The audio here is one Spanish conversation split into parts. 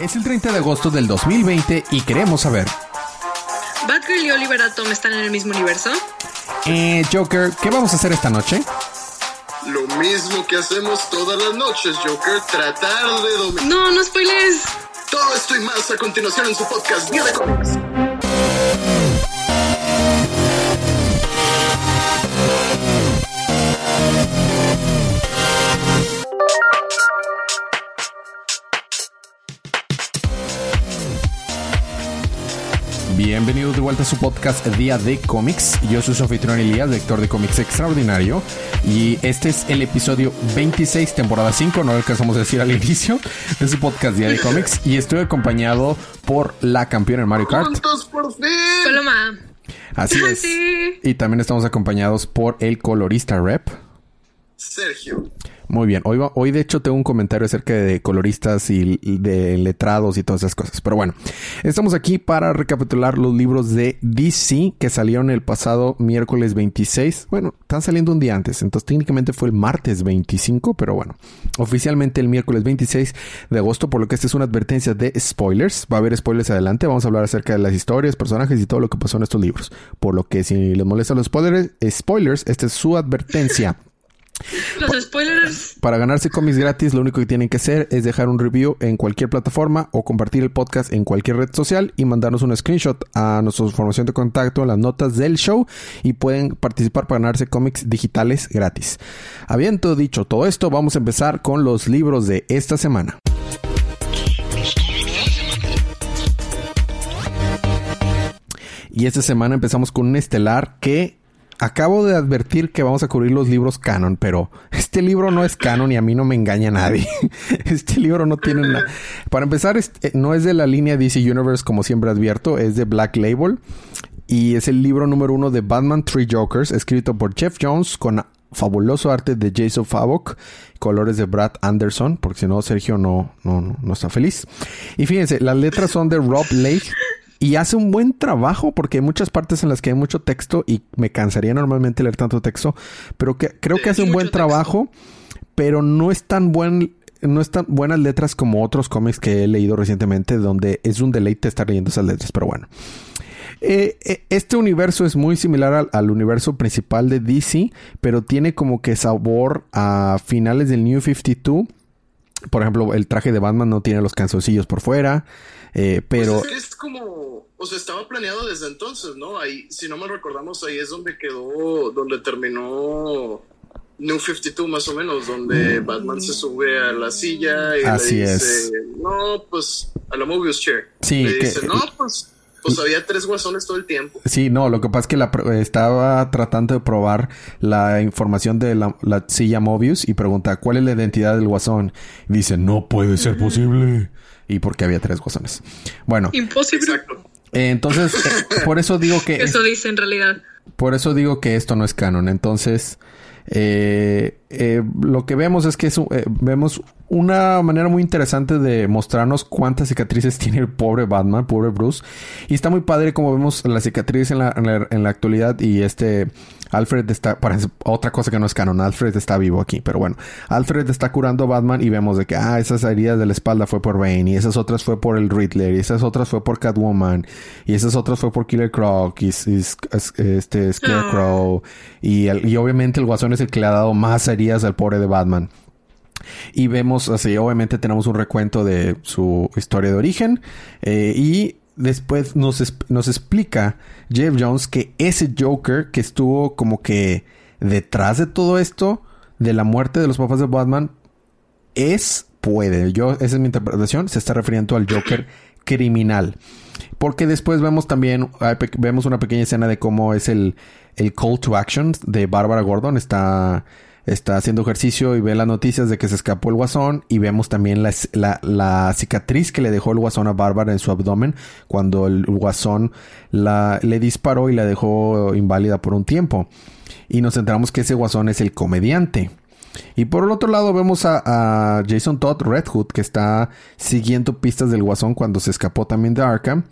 Es el 30 de agosto del 2020 y queremos saber. ¿Batgirl y Oliver Atom están en el mismo universo? Eh, Joker, ¿qué vamos a hacer esta noche? Lo mismo que hacemos todas las noches, Joker, tratar de dominar. No, no spoilers. Todo esto y más a continuación en su podcast Día de Cómics. Vuelta a su podcast Día de Cómics. Yo soy su anfitrión Elías, lector de cómics extraordinario. Y este es el episodio 26, temporada 5, no lo alcanzamos a decir al inicio, de su podcast Día de Cómics. Y estoy acompañado por la campeona en Mario Kart. ¡Juntos por fin! Paloma. Así es. Sí. Y también estamos acompañados por el colorista Rep. Sergio. Muy bien, hoy, hoy de hecho tengo un comentario acerca de coloristas y de letrados y todas esas cosas. Pero bueno, estamos aquí para recapitular los libros de DC que salieron el pasado miércoles 26. Bueno, están saliendo un día antes, entonces técnicamente fue el martes 25, pero bueno, oficialmente el miércoles 26 de agosto, por lo que esta es una advertencia de spoilers. Va a haber spoilers adelante, vamos a hablar acerca de las historias, personajes y todo lo que pasó en estos libros. Por lo que si les molestan los spoilers, spoilers esta es su advertencia. Los spoilers. Para ganarse cómics gratis, lo único que tienen que hacer es dejar un review en cualquier plataforma o compartir el podcast en cualquier red social y mandarnos un screenshot a nuestra información de contacto en las notas del show y pueden participar para ganarse cómics digitales gratis. Habiendo dicho todo esto, vamos a empezar con los libros de esta semana. Y esta semana empezamos con un estelar que acabo de advertir que vamos a cubrir los libros canon, pero este libro no es canon y a mí no me engaña nadie. Este libro no tiene nada. Para empezar, este, no es de la línea DC Universe como siempre advierto, es de Black Label y es el libro número uno de Batman Three Jokers, escrito por Jeff Jones con fabuloso arte de Jason Favok, colores de Brad Anderson, porque si no Sergio no, no, no está feliz. Y fíjense, las letras son de Rob Lake. Y hace un buen trabajo porque hay muchas partes en las que hay mucho texto y me cansaría normalmente leer tanto texto, pero que creo que hace un buen texto. trabajo, pero no es tan buen no es tan buenas letras como otros cómics que he leído recientemente donde es un deleite estar leyendo esas letras, pero bueno. Eh, eh, este universo es muy similar al, al universo principal de DC, pero tiene como que sabor a finales del New 52. Por ejemplo, el traje de Batman no tiene los canzoncillos por fuera, eh, pero... Pues es, es como, o sea, estaba planeado desde entonces, ¿no? Ahí, si no mal recordamos, ahí es donde quedó, donde terminó New 52 más o menos, donde Batman se sube a la silla y Así le dice, es. no, pues, a la Mobius Chair. Sí, Le que- dice, no, pues, pues había tres guasones todo el tiempo. Sí, no, lo que pasa es que la, estaba tratando de probar la información de la, la silla Mobius y pregunta cuál es la identidad del guasón. Y dice, no puede ser posible. Y porque había tres guasones. Bueno, Imposible. Exacto. eh, entonces, eh, por eso digo que... Eso dice en realidad. Por eso digo que esto no es canon. Entonces, eh, eh, lo que vemos es que es, eh, vemos una manera muy interesante de mostrarnos cuántas cicatrices tiene el pobre Batman, pobre Bruce. Y está muy padre como vemos la cicatriz en la, en la, en la actualidad y este Alfred está, parece otra cosa que no es canon, Alfred está vivo aquí, pero bueno, Alfred está curando a Batman y vemos de que, ah, esas heridas de la espalda fue por Bane y esas otras fue por el Riddler y esas otras fue por Catwoman y esas otras fue por Killer Croc y, este Scarecrow y, y obviamente el Guasón es el que le ha dado más heridas al pobre de Batman. Y vemos, así, obviamente tenemos un recuento de su historia de origen. eh, y después nos, nos explica Jeff Jones que ese Joker que estuvo como que detrás de todo esto, de la muerte de los papás de Batman, es, puede, yo, esa es mi interpretación, se está refiriendo al Joker criminal. Porque después vemos también, vemos una pequeña escena de cómo es el, el call to action de Bárbara Gordon. Está, está haciendo ejercicio y ve las noticias de que se escapó el guasón. Y vemos también la, la, cicatriz que le dejó el guasón a Bárbara en su abdomen cuando el guasón la, le disparó y la dejó inválida por un tiempo. Y nos enteramos que ese guasón es el comediante. Y por el otro lado vemos a, a Jason Todd Red Hood que está siguiendo pistas del guasón cuando se escapó también de Arkham.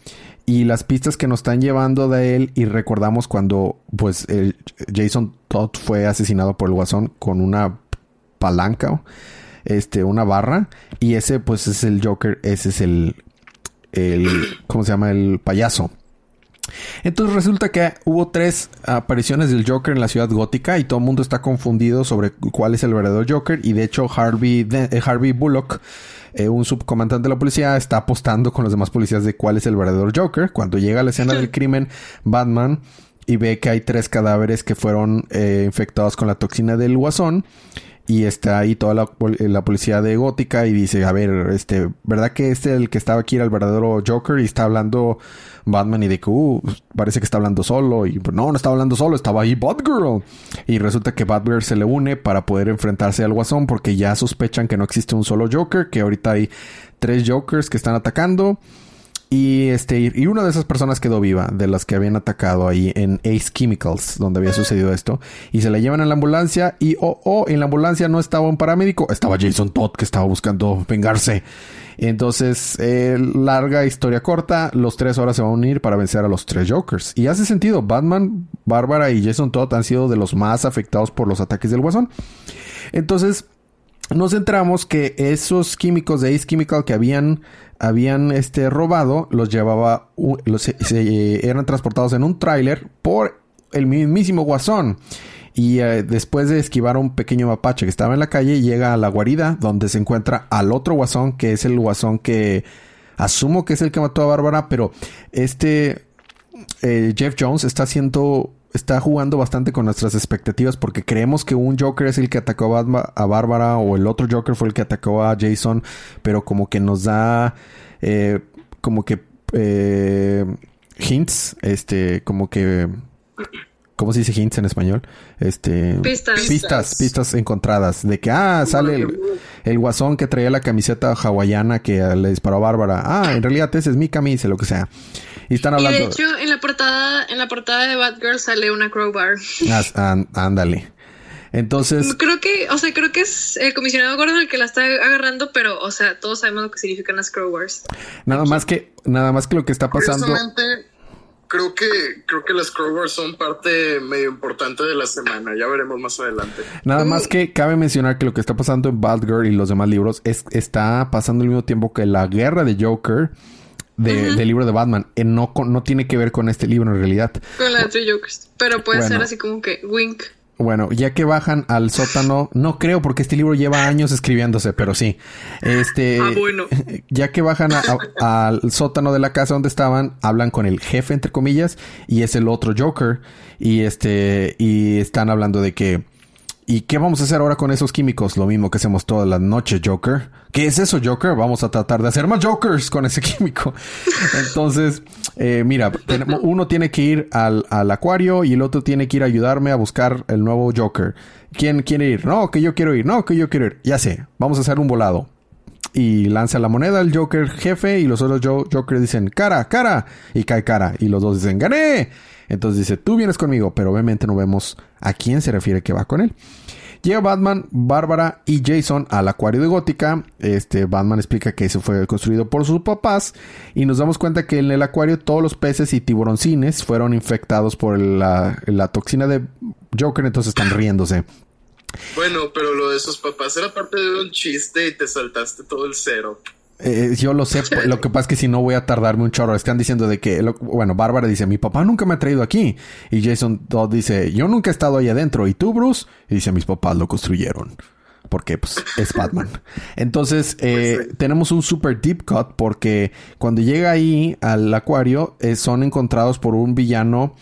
Y las pistas que nos están llevando de él y recordamos cuando pues el Jason Todd fue asesinado por el guasón con una palanca. este, una barra. Y ese, pues, es el Joker. Ese es el, el, ¿cómo se llama? El payaso. Entonces resulta que hubo tres apariciones del Joker en la ciudad gótica y todo el mundo está confundido sobre cuál es el verdadero Joker y de hecho Harvey, eh, Harvey Bullock, eh, un subcomandante de la policía, está apostando con los demás policías de cuál es el verdadero Joker. Cuando llega a la escena del crimen, Batman y ve que hay tres cadáveres que fueron eh, infectados con la toxina del guasón y está ahí toda la, policía de Gótica y dice, a ver, este, ¿verdad que este el que estaba aquí era el verdadero Joker? Y está hablando Batman y de que, parece que está hablando solo. Y no, no estaba hablando solo, estaba ahí Batgirl. Y resulta que Batgirl se le une para poder enfrentarse al Guasón porque ya sospechan que no existe un solo Joker, que ahorita hay tres Jokers que están atacando. Y este, y una de esas personas quedó viva, de las que habían atacado ahí en Ace Chemicals, donde había sucedido esto. Y se la llevan a la ambulancia. Y oh, oh, en la ambulancia no estaba un paramédico, estaba Jason Todd que estaba buscando vengarse. Entonces, eh, larga historia corta, los tres ahora se van a unir para vencer a los tres Jokers. Y hace sentido, Batman, Bárbara y Jason Todd han sido de los más afectados por los ataques del Guasón. Entonces, nos centramos que esos químicos de Ace Chemical que habían, habían este, robado, los llevaba, los, eran transportados en un tráiler por el mismísimo Guasón. Y eh, después de esquivar a un pequeño mapache que estaba en la calle, llega a la guarida donde se encuentra al otro guasón, que es el guasón que asumo que es el que mató a Bárbara, pero este eh, Jeff Jones está haciendo está jugando bastante con nuestras expectativas porque creemos que un Joker es el que atacó a, Bárbara o el otro Joker fue el que atacó a Jason, pero como que nos da eh, como que eh, hints, este, como que ¿Cómo se dice hints en español? Este, pistas. pistas. Pistas, encontradas. De que, ah, sale el, guasón que traía la camiseta hawaiana que le disparó a Bárbara. Ah, en realidad ese es mi camisa, lo que sea. Y están hablando. Y de hecho, en la portada, en la portada de Batgirl sale una crowbar. Ah, ándale. Entonces. Creo que, o sea, creo que es el comisionado Gordon el que la está agarrando, pero, o sea, todos sabemos lo que significan las crowbars. Nada más que, nada más que lo que está pasando creo que creo que las Crowbars son parte medio importante de la semana. Ya veremos más adelante. Nada más que cabe mencionar que lo que está pasando en Batgirl y los demás libros es, está pasando al mismo tiempo que la guerra de Joker. Del libro de Batman eh, no, no tiene que ver con este libro en realidad. Con la de Jokers. Pero puede ser así como que wink. Bueno, ya que bajan al sótano, no creo porque este libro lleva años escribiéndose, pero sí. Este, ah, bueno. Ya que bajan al sótano de la casa donde estaban, hablan con el jefe entre comillas y es el otro Joker y este y están hablando de que ¿Y qué vamos a hacer ahora con esos químicos? Lo mismo que hacemos todas las noches, Joker. ¿Qué es eso, Joker? Vamos a tratar de hacer más Jokers con ese químico. Entonces, eh, mira, uno tiene que ir al, acuario y el otro tiene que ir a ayudarme a buscar el nuevo Joker. ¿Quién quiere ir? No, que yo quiero ir. No, que yo quiero ir. Ya sé, vamos a hacer un volado. Y lanza la moneda al Joker jefe y los otros Jokers dicen, cara, cara. Y cae cara. Y los dos dicen, gané. Entonces dice, tú vienes conmigo, pero obviamente no vemos a quién se refiere que va con él. Llega Batman, Bárbara y Jason al acuario de Gótica. Este Batman explica que eso fue construido por sus papás y nos damos cuenta que en el acuario todos los peces y tiburoncines fueron infectados por la, la toxina de Joker, entonces están riéndose. Bueno, pero lo de sus papás era parte de un chiste y te saltaste todo el cero. Eh, yo lo sé, lo que pasa es que si no voy a tardarme un chorro. Están diciendo de que, bueno, Bárbara dice, mi papá nunca me ha traído aquí. Y Jason Todd dice, yo nunca he estado ahí adentro. ¿Y tú, Bruce? Y dice, mis papás lo construyeron. Porque pues, es Batman. Entonces, eh, pues tenemos un super deep cut porque cuando llega ahí al acuario, eh, son encontrados por un villano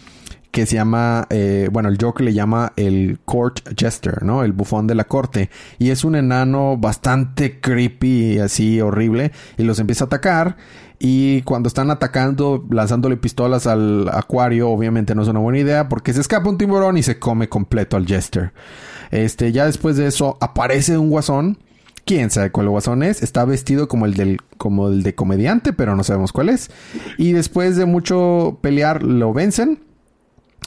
que se llama, eh, bueno, el Joker le llama el Court Jester, ¿no? El bufón de la corte. Y es un enano bastante creepy, así horrible. Y los empieza a atacar. Y cuando están atacando, lanzándole pistolas al acuario, obviamente no es una buena idea porque se escapa un tiburón y se come completo al Jester. Este, ya después de eso aparece un guasón. Quién sabe cuál guasón es. Está vestido como el del, como el de comediante, pero no sabemos cuál es. Y después de mucho pelear, lo vencen.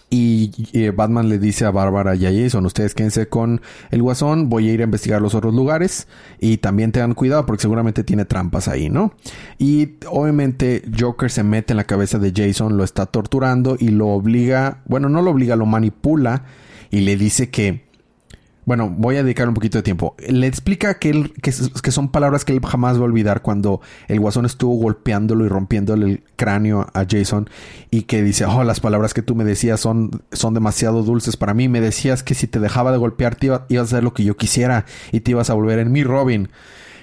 Y, Batman le dice a Bárbara y a Jason, ustedes quédense con el guasón, voy a ir a investigar los otros lugares y también tengan cuidado porque seguramente tiene trampas ahí, ¿no? Y obviamente Joker se mete en la cabeza de Jason, lo está torturando y lo obliga, bueno, no lo obliga, lo manipula y le dice que bueno, voy a dedicar un poquito de tiempo. Le explica que, él, que, son palabras que él jamás va a olvidar cuando el guasón estuvo golpeándolo y rompiéndole el cráneo a Jason y que dice, oh, las palabras que tú me decías son, son demasiado dulces para mí. Me decías que si te dejaba de golpear ibas a hacer lo que yo quisiera y te ibas a volver en mi Robin.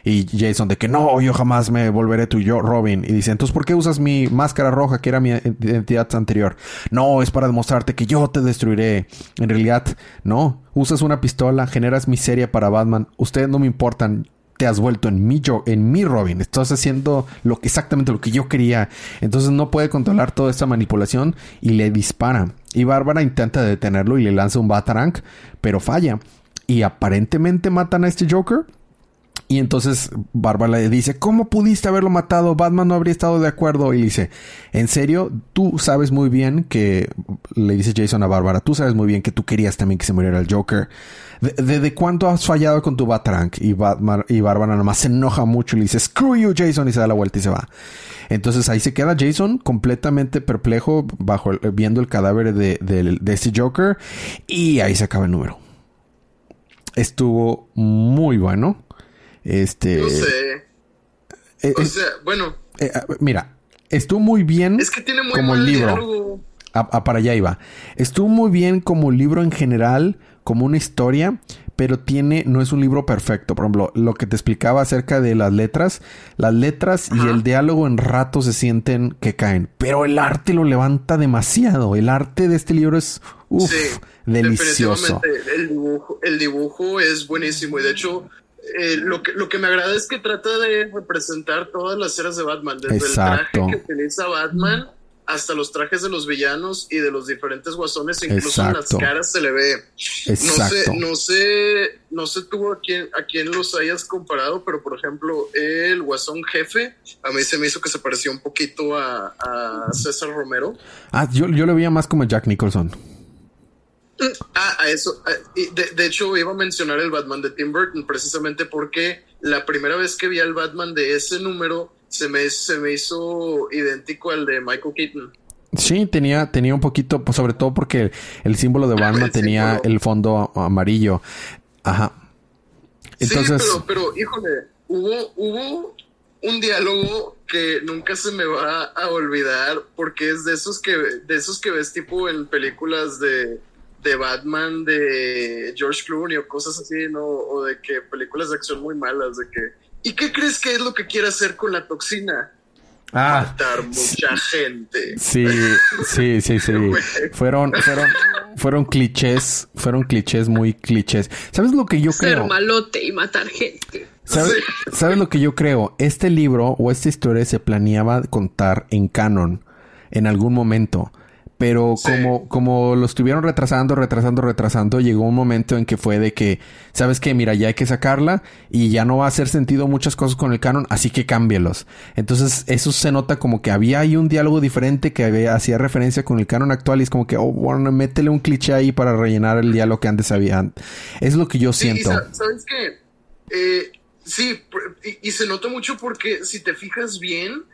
Y Jason de que no, yo jamás me volveré tu yo, Robin. Y dice, entonces, ¿por qué usas mi máscara roja que era mi identidad anterior? No, es para demostrarte que yo te destruiré. En realidad, no. Usas una pistola, generas miseria para Batman. Ustedes no me importan. Te has vuelto en mi yo, en mi Robin. Estás haciendo lo exactamente lo que yo quería. Entonces no puede controlar toda esta manipulación y le dispara. Y Bárbara intenta detenerlo y le lanza un Batarang, pero falla. Y aparentemente matan a este Joker y entonces Bárbara le dice, ¿cómo pudiste haberlo matado? Batman no habría estado de acuerdo. Y dice, ¿en serio? Tú sabes muy bien que, le dice Jason a Bárbara, tú sabes muy bien que tú querías también que se muriera el Joker. ¿Desde cuánto has fallado con tu Batrank? Y, Batman, y Bárbara nomás se enoja mucho y le dice, screw you Jason, y se da la vuelta y se va. Entonces ahí se queda Jason completamente perplejo bajo viendo el cadáver de, de, de este Joker. Y ahí se acaba el número. Estuvo muy bueno. Este. No sé. Eh, o sea, bueno. Eh, mira, estuvo muy bien es que tiene muy como el libro. para allá iba. Estuvo muy bien como libro en general, como una historia, pero tiene, no es un libro perfecto. Por ejemplo, lo que te explicaba acerca de las letras, las letras y el diálogo en rato se sienten que caen, pero el arte lo levanta demasiado. El arte de este libro es uf, delicioso. El dibujo, el dibujo es buenísimo y de hecho eh, lo, que, lo que me agrada es que trata de representar todas las eras de Batman, desde el traje que utiliza Batman hasta los trajes de los villanos y de los diferentes guasones, incluso en las caras se le ve. No sé, no sé, no sé tú a quién, a quién los hayas comparado, pero por ejemplo, el guasón jefe, a mí se me hizo que se parecía un poquito a, a César Romero. Ah, yo, yo lo veía más como Jack Nicholson. Ah, a eso. de, hecho, iba a mencionar el Batman de Tim Burton precisamente porque la primera vez que vi al Batman de ese número se me, se me hizo idéntico al de Michael Keaton. Sí, tenía, tenía un poquito, pues sobre todo porque el símbolo de Batman tenía el fondo amarillo. Ajá. Entonces... Sí, pero, pero híjole, hubo, hubo un diálogo que nunca se me va a olvidar porque es de esos que, de esos que ves tipo en películas de de Batman de George Clooney o cosas así, ¿no? O de que películas de acción muy malas, de que... ¿Y qué crees que es lo que quiere hacer con la toxina? Ah, Matar mucha gente. Sí, sí, sí, sí. fueron, fueron, fueron clichés, fueron clichés muy clichés. ¿Sabes lo que yo creo? Ser malote y matar gente. ¿Sabes, ¿Sabes lo que yo creo? Este libro o esta historia se planeaba contar en canon en algún momento. Pero como, como lo estuvieron retrasando, retrasando, retrasando, llegó un momento en que fue de que, ¿sabes qué? Mira, ya hay que sacarla y ya no va a hacer sentido muchas cosas con el canon, así que cámbielos. Entonces, eso se nota como que había ahí un diálogo diferente que hacía referencia con el canon actual y es como que, oh, bueno, métele un cliché ahí para rellenar el diálogo que antes había. Es lo que yo siento. ¿Sabes qué? Eh, sí, y se nota mucho porque si te fijas bien,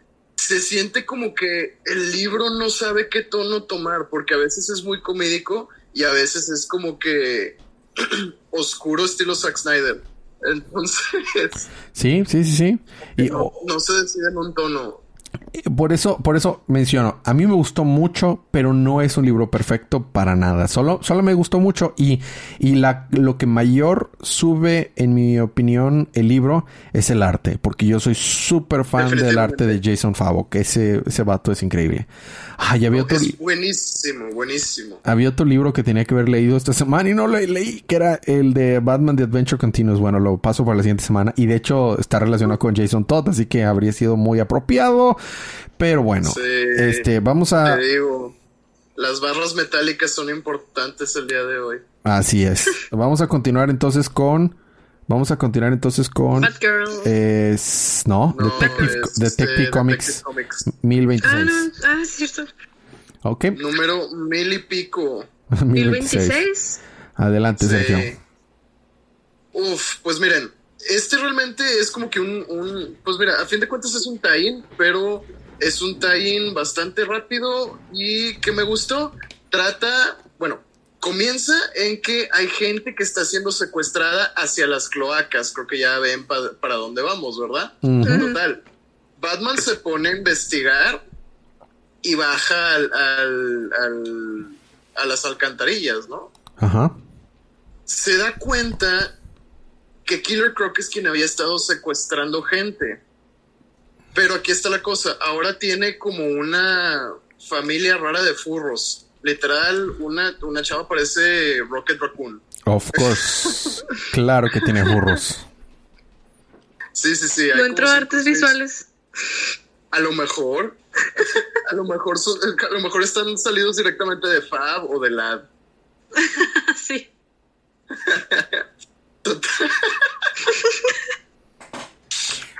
se siente como que el libro no sabe qué tono tomar, porque a veces es muy comédico y a veces es como que oscuro estilo Zack Snyder. Entonces. Sí, sí, sí, sí. Y, no, no se decide en un tono. Por eso, por eso menciono, a mí me gustó mucho, pero no es un libro perfecto para nada. Solo, solo me gustó mucho y, y la, lo que mayor sube, en mi opinión, el libro es el arte, porque yo soy súper fan del arte de Jason Favo, que ese, ese vato es increíble. Ay, había otro es buenísimo, buenísimo. Había otro libro que tenía que haber leído esta semana y no lo leí, que era el de Batman The Adventure Continues. Bueno, lo paso para la siguiente semana y de hecho está relacionado con Jason Todd, así que habría sido muy apropiado. Pero bueno, este, vamos a. Te digo, las barras metálicas son importantes el día de hoy. Así es. vamos a continuar entonces con. Vamos a continuar entonces con. Batgirl. no, Detective, Detective, Comics, 1026. Ah, no, ah, es cierto. Ok. Número mil y pico. 1026. Adelante, Sergio. Uf, pues miren, este realmente es como que un, un, Pues mira, a fin de cuentas es un tie pero es un tie bastante rápido y que me gustó. Trata, bueno, comienza en que hay gente que está siendo secuestrada hacia las cloacas. Creo que ya ven pa- para dónde vamos, ¿verdad? Ujú. Total. Batman se pone a investigar y baja al, al- al- a las alcantarillas, ¿no? Ajá. Se da cuenta que Killer Croc es quien había estado secuestrando gente. Pero aquí está la cosa, ahora tiene como una familia rara de furros. Literal, una, una chava parece Rocket Raccoon. Of course. claro que tiene burros. Sí, sí, sí. hay No entró artes seis. visuales. A lo mejor. A lo mejor, son- a lo mejor están salidos directamente de Fab o de Lab. sí.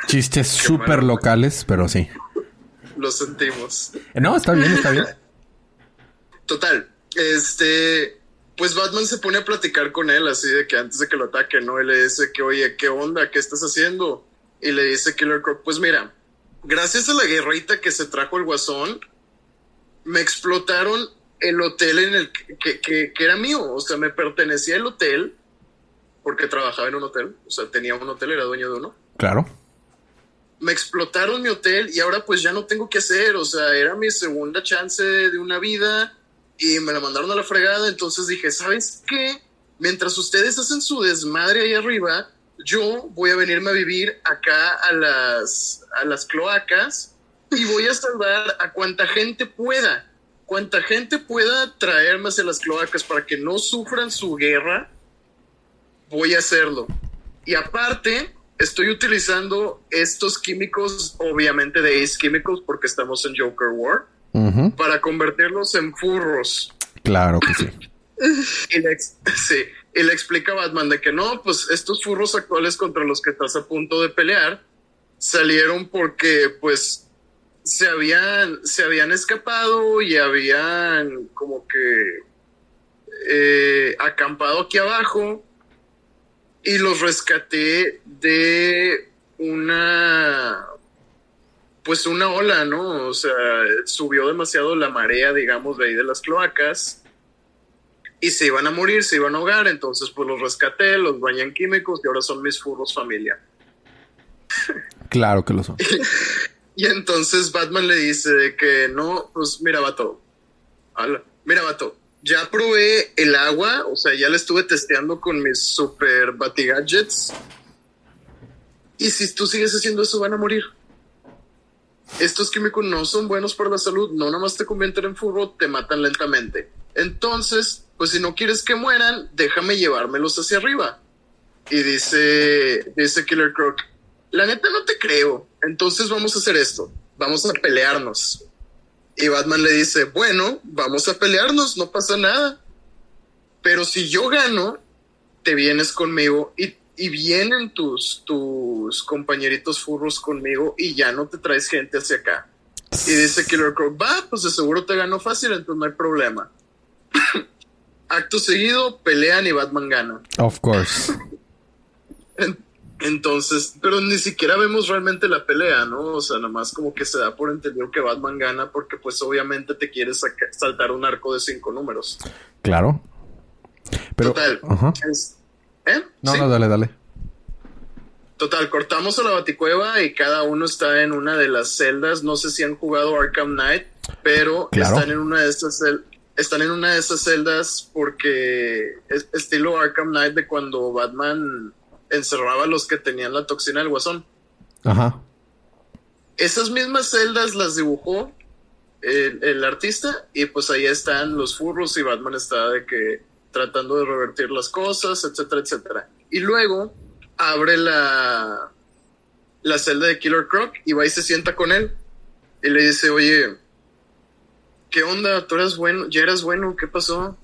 Chistes súper locales, pero sí. Lo sentimos. No, está bien, está bien. Total. Este. Pues Batman se pone a platicar con él, así de que antes de que lo ataque, ¿no? Y le dice que, oye, ¿qué onda? ¿Qué estás haciendo? Y le dice Killer Croc, pues mira, gracias a la guerrita que se trajo el guasón, me explotaron el hotel en el que, que- que- que era mío. O sea, me pertenecía el hotel, porque trabajaba en un hotel. O sea, tenía un hotel, era dueño de uno. Claro. me explotaron mi hotel y ahora pues ya no tengo que hacer, o sea, era mi segunda chance de una vida y me la mandaron a la fregada, entonces dije, ¿sabes qué? Mientras ustedes hacen su desmadre ahí arriba, yo voy a venirme a vivir acá a las, a las cloacas y voy a salvar a cuanta gente pueda, cuanta gente pueda traerme hacia las cloacas para que no sufran su guerra, voy a hacerlo. Y aparte, estoy utilizando estos químicos, obviamente de Ace Chemicals, porque estamos en Joker War, para convertirlos en furros. Claro que sí. Y le, sí, y le explica a Batman de que no, pues estos furros actuales contra los que estás a punto de pelear salieron porque pues se habían, se habían escapado y habían como que eh, acampado aquí abajo y los rescaté de una pues una ola, ¿no? O sea, subió demasiado la marea, digamos, de ahí de las cloacas y se iban a morir, se iban a ahogar, entonces pues los rescaté, los bañan químicos y ahora son mis furros familia. Claro que lo son. Y entonces Batman le dice que no, pues mira, vato, ala, mira, vato, ya probé el agua, o sea, ya la estuve testeando con mis super batigadgets. Y si tú sigues haciendo eso, van a morir. Estos químicos no son buenos para la salud, no nada más te convierten en furro, te matan lentamente. Entonces, pues si no quieres que mueran, déjame llevármelos hacia arriba. Y dice, dice Killer Croc, la neta no te creo. Entonces vamos a hacer esto. Vamos a pelearnos. Y Batman le dice, bueno, vamos a pelearnos, no pasa nada. Pero si yo gano, te vienes conmigo y, y vienen tus, tus compañeritos furros conmigo y ya no te traes gente hacia acá. Y dice Killer Croc, va, pues de seguro te ganó fácil, entonces no hay problema. Acto seguido, pelean y Batman gana. Of course. En- Entonces, pero ni siquiera vemos realmente la pelea, ¿no? O sea, nomás como que se da por entendido que Batman gana porque pues obviamente te quiere saca- saltar un arco de cinco números. Claro. Pero. Total. Es- ¿Eh? No, Sí. no, dale, dale. Total, cortamos a la baticueva y cada uno está en una de las celdas. No sé si han jugado Arkham Knight, pero Claro. están en una de estas cel- están en una de esas celdas porque es estilo Arkham Knight de cuando Batman encerraba a los que tenían la toxina del guasón. Ajá. Esas mismas celdas las dibujó el, el artista y pues ahí están los furros y Batman está de que tratando de revertir las cosas, etcétera, etcétera. Y luego abre la, la celda de Killer Croc y va y se sienta con él y le dice, oye, ¿qué onda? ¿Tú eras bueno? ¿Ya eras bueno? ¿Qué pasó?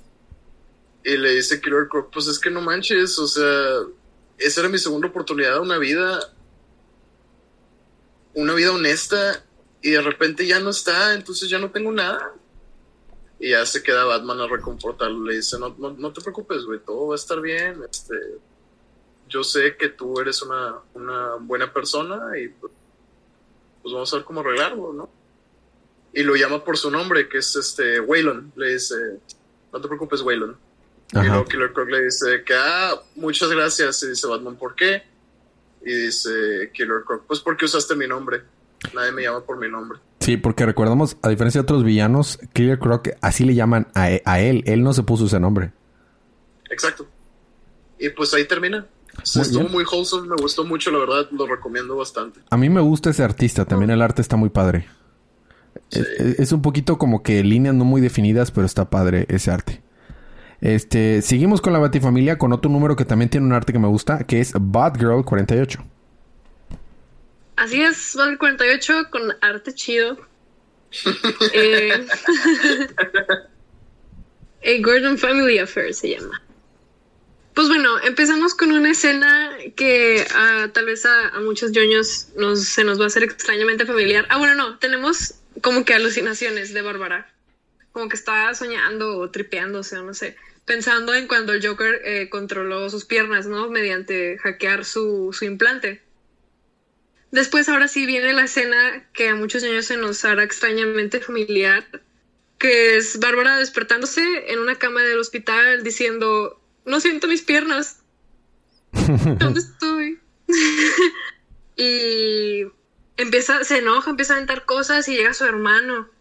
Y le dice Killer Croc, pues es que no manches, o sea, esa era mi segunda oportunidad una vida una vida honesta y de repente ya no está, entonces ya no tengo nada. Y ya se queda Batman a reconfortarlo, le dice, no, no, no te preocupes, güey, todo va a estar bien, este, yo sé que tú eres una, una buena persona y pues, pues vamos a ver cómo arreglarlo, ¿no? Y lo llama por su nombre, que es este, Waylon, le dice, no te preocupes, Waylon, Y luego Killer Croc le dice que, ah, muchas gracias. Y dice Batman, ¿por qué? Y dice Killer Croc, pues porque usaste mi nombre. Nadie me llama por mi nombre. Sí, porque recordamos, a diferencia de otros villanos, Killer Croc así le llaman a, e, a él. Él no se puso ese nombre. Exacto. Y pues ahí termina. estuvo muy wholesome, me gustó mucho, la verdad, lo recomiendo bastante. A mí me gusta ese artista, también el arte está muy padre. Es, un poquito como que líneas no muy definidas, pero está padre ese arte. Este, seguimos con la Batifamilia con otro número que también tiene un arte que me gusta, que es Batgirl 48. Así es, Batgirl 48 con arte chido. eh, A Gordon Family Affair se llama. Pues bueno, empezamos con una escena que ah, tal vez a, muchos yoños nos, se nos va a hacer extrañamente familiar. Ah, bueno, no, tenemos como que alucinaciones de Bárbara. Como que está soñando o tripeándose o no sé. Pensando en cuando el Joker eh, controló sus piernas, ¿no? Mediante hackear su, su implante. Después, ahora sí viene la escena que a muchos niños se nos hará extrañamente familiar, que es Bárbara despertándose en una cama del hospital diciendo, no siento mis piernas. ¿Dónde estoy? y empieza, se enoja, empieza a aventar cosas y llega su hermano.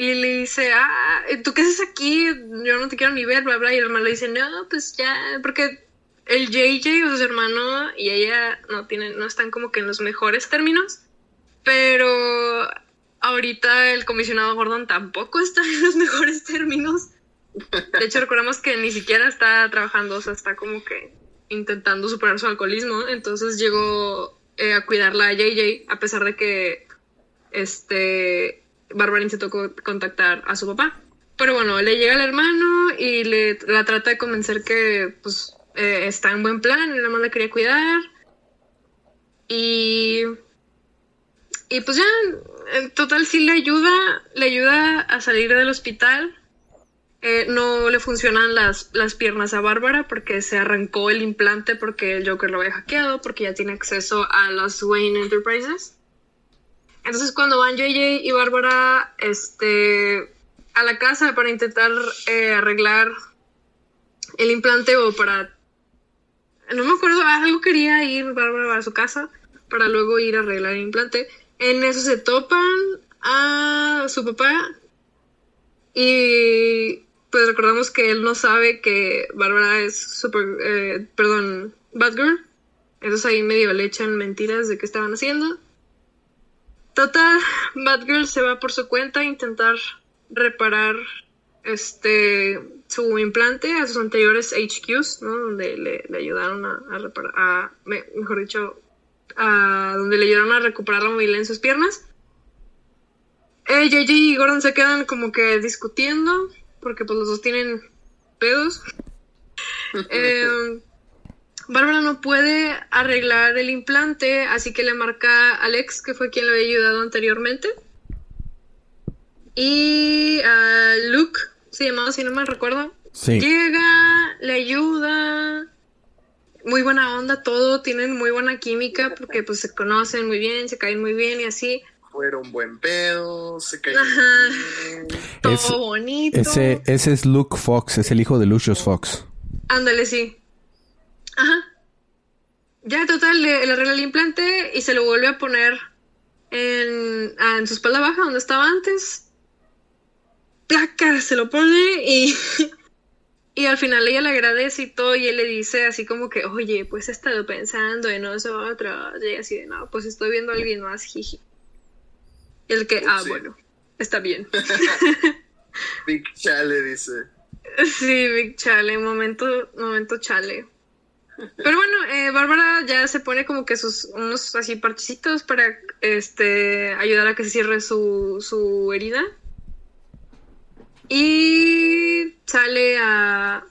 Y le dice, ah, ¿tú qué haces aquí? Yo no te quiero ni ver, bla, bla. Y el hermano le dice, no, pues ya, porque el JJ o su hermano y ella no tienen, no están como que en los mejores términos. Pero ahorita el comisionado Gordon tampoco está en los mejores términos. De hecho, recordamos que ni siquiera está trabajando, o sea, está como que intentando superar su alcoholismo. Entonces llegó eh, a cuidarla a JJ, a pesar de que este Bárbara intentó contactar a su papá. Pero bueno, le llega el hermano y le, la trata de convencer que pues eh, está en buen plan, nada más la quería cuidar. Y. Y pues ya, en total sí le ayuda, le ayuda a salir del hospital. Eh, no le funcionan las, las piernas a Bárbara porque se arrancó el implante porque el Joker lo había hackeado, porque ya tiene acceso a las Wayne Enterprises. Entonces cuando van JJ y Bárbara este, a la casa para intentar eh, arreglar el implante o para... No me acuerdo, algo quería ir Bárbara a su casa para luego ir a arreglar el implante. En eso se topan a su papá y pues recordamos que él no sabe que Bárbara es super, eh, perdón, Batgirl. Entonces ahí medio le echan mentiras de qué estaban haciendo. Total, Batgirl se va por su cuenta a intentar reparar este su implante a sus anteriores HQs, ¿no? Donde le, ayudaron a, reparar, a, mejor dicho, a donde le ayudaron a recuperar la movilidad en sus piernas. Eh, JJ y Gordon se quedan como que discutiendo porque pues los dos tienen pedos. Eh, Bárbara no puede arreglar el implante, así que le marca a Alex, que fue quien le había ayudado anteriormente. Y a Luke, se llamaba, si no me recuerdo. Llega, le ayuda. Muy buena onda, todo. Tienen muy buena química porque pues se conocen muy bien, se caen muy bien y así fueron buen pedo, se cayó. Todo bonito. Ese, ese es Luke Fox, es el hijo de Lucius Fox. Ándale, sí. Ajá. Ya, total, le, arregla el implante y se lo vuelve a poner en, ah, en su espalda baja, donde estaba antes. Placa, se lo pone y. y al final ella le agradece y todo, y él le dice así como que, oye, pues he estado pensando en otro. Y así de, no, pues estoy viendo a alguien más, jiji. El que, ah, bueno, está bien. Big Chale dice. Sí, Big Chale, momento, momento chale. Pero bueno, eh, Bárbara ya se pone como que sus unos así partecitos para este ayudar a que se cierre su, su herida. Y sale a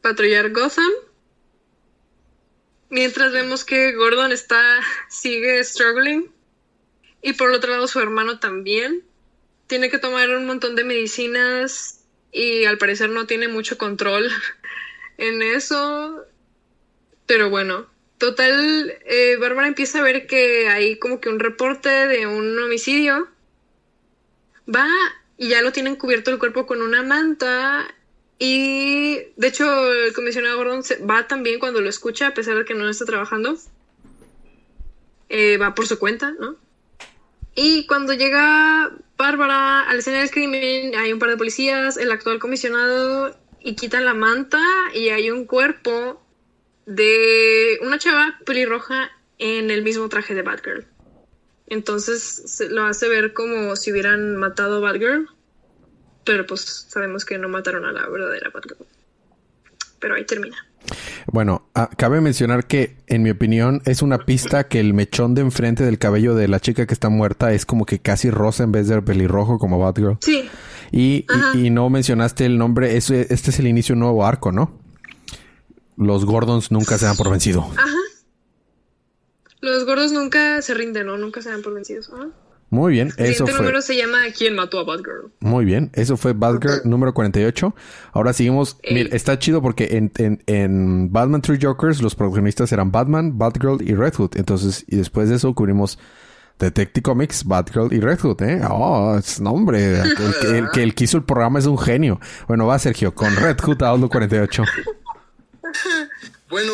patrullar Gotham. Mientras vemos que Gordon está sigue struggling y por otro lado, su hermano también tiene que tomar un montón de medicinas y al parecer no tiene mucho control en eso. Pero bueno, total, eh, Bárbara empieza a ver que hay como que un reporte de un homicidio. Va y ya lo tienen cubierto el cuerpo con una manta Y de hecho, el comisionado Gordon se- va también cuando lo escucha, a pesar de que no está trabajando. Eh, va por su cuenta, ¿no? Y cuando llega Bárbara a la escena del crimen, hay un par de policías, el actual comisionado, y quitan la manta y hay un cuerpo de una chava pelirroja en el mismo traje de Batgirl. Entonces se lo hace ver como si hubieran matado a Batgirl, pero pues sabemos que no mataron a la verdadera Batgirl. Pero ahí termina. Bueno, ah, cabe mencionar que, en mi opinión, es una pista que el mechón de enfrente del cabello de la chica que está muerta es como que casi rosa en vez de pelirrojo como Batgirl. Sí, Y, y, y no mencionaste el nombre, eso- este es el inicio de un nuevo arco, ¿no? Los Gordons nunca se dan por vencido. ajá. Los gordos nunca se rinden, ¿no? Nunca se dan por vencidos. Ajá. Muy bien, El eso siguiente fue. número se llama ¿Quién mató a Batgirl? Muy bien, eso fue Batgirl número 48. Ahora seguimos. Ey. Mira, está chido porque en, en, en Batman Three Jokers los protagonistas eran Batman, Batgirl y Red Hood. Entonces, y después de eso cubrimos Detective Comics, Batgirl y Red Hood, ¿eh? Oh, es nombre. El, que- el que el que hizo el programa es un genio. Bueno, va Sergio con Red Hood a Outlook 48. Bueno,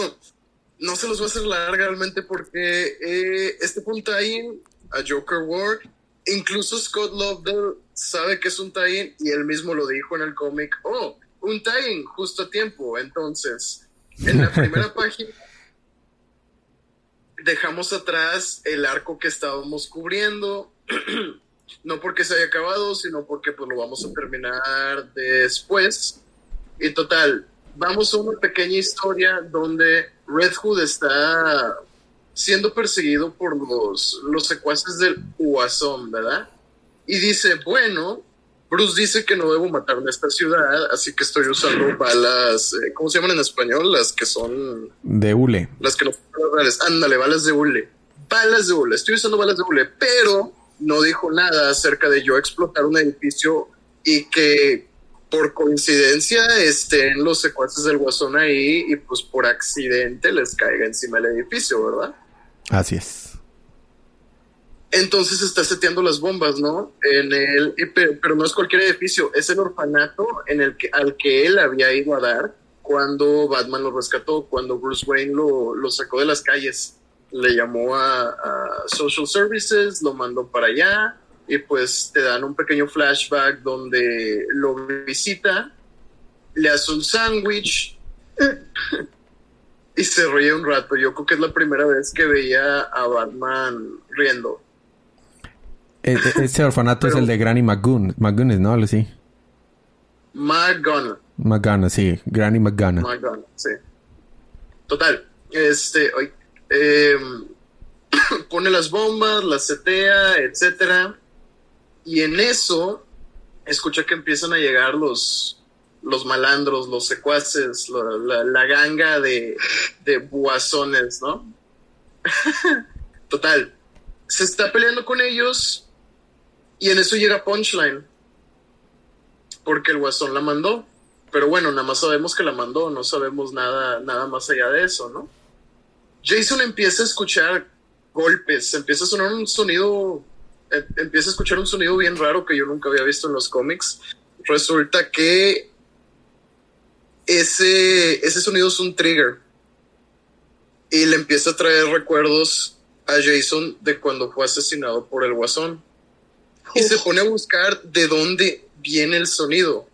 no se los voy a hacer larga realmente porque eh, este fue un tie-in a Joker War. Incluso Scott Lobdell sabe que es un tie-in y él mismo lo dijo en el cómic. Oh, un tie-in justo a tiempo. Entonces, en la primera página dejamos atrás el arco que estábamos cubriendo. no porque se haya acabado, sino porque pues lo vamos a terminar después. Y total, vamos a una pequeña historia donde Red Hood está siendo perseguido por los, los secuaces del Guasón, ¿verdad? Y dice, bueno, Bruce dice que no debo matar en esta ciudad, así que estoy usando balas, eh, ¿cómo se llaman en español? Las que son, De Ule. las que no son reales. Ándale, balas de hule. Balas de hule, estoy usando balas de hule, pero no dijo nada acerca de yo explotar un edificio y que por coincidencia estén los secuaces del guasón ahí y pues por accidente les caiga encima el edificio, ¿verdad? Así es. Entonces está seteando las bombas, ¿no? En el, pero no es cualquier edificio, es el orfanato en el que, al que él había ido a dar cuando Batman lo rescató, cuando Bruce Wayne lo, lo sacó de las calles. Le llamó a, a Social Services, lo mandó para allá y pues te dan un pequeño flashback donde lo visita, le hace un sándwich y se ríe un rato. Yo creo que es la primera vez que veía a Batman riendo. E- e- Este orfanato es el de Granny McGoon. McGoon, ¿no? Algo así. McGana, sí. Granny McGana. McGonagall, sí. Total, este, em, pone las bombas, las setea, etcétera. Y en eso escucha que empiezan a llegar los, los malandros, los secuaces, la, la- ganga de, de ¿no? Total, se está peleando con ellos y en eso llega Punchline. Porque el guasón la mandó. Pero bueno, nada más sabemos que la mandó, no sabemos nada, nada más allá de eso, ¿no? Jason empieza a escuchar golpes, empieza a sonar un sonido, eh, empieza a escuchar un sonido bien raro que yo nunca había visto en los cómics. Resulta que ese, ese sonido es un trigger. Y le empieza a traer recuerdos a Jason de cuando fue asesinado por el guasón. Y se pone a buscar de dónde viene el sonido.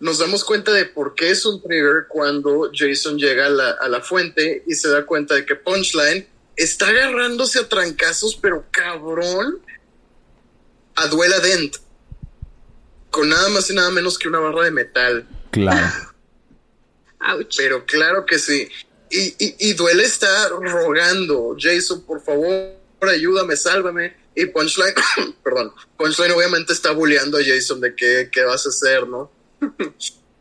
Nos damos cuenta de por qué es un trigger cuando Jason llega a la, a la fuente y se da cuenta de que Punchline está agarrándose a trancazos, pero cabrón, a Duela Dent. Con nada más y nada menos que una barra de metal. Claro. Ouch. Pero claro que sí. Y, y, y Duele está rogando, Jason, por favor, ayúdame, sálvame. Y Punchline, perdón, Punchline obviamente está bulleando a Jason de qué, qué vas a hacer, ¿no?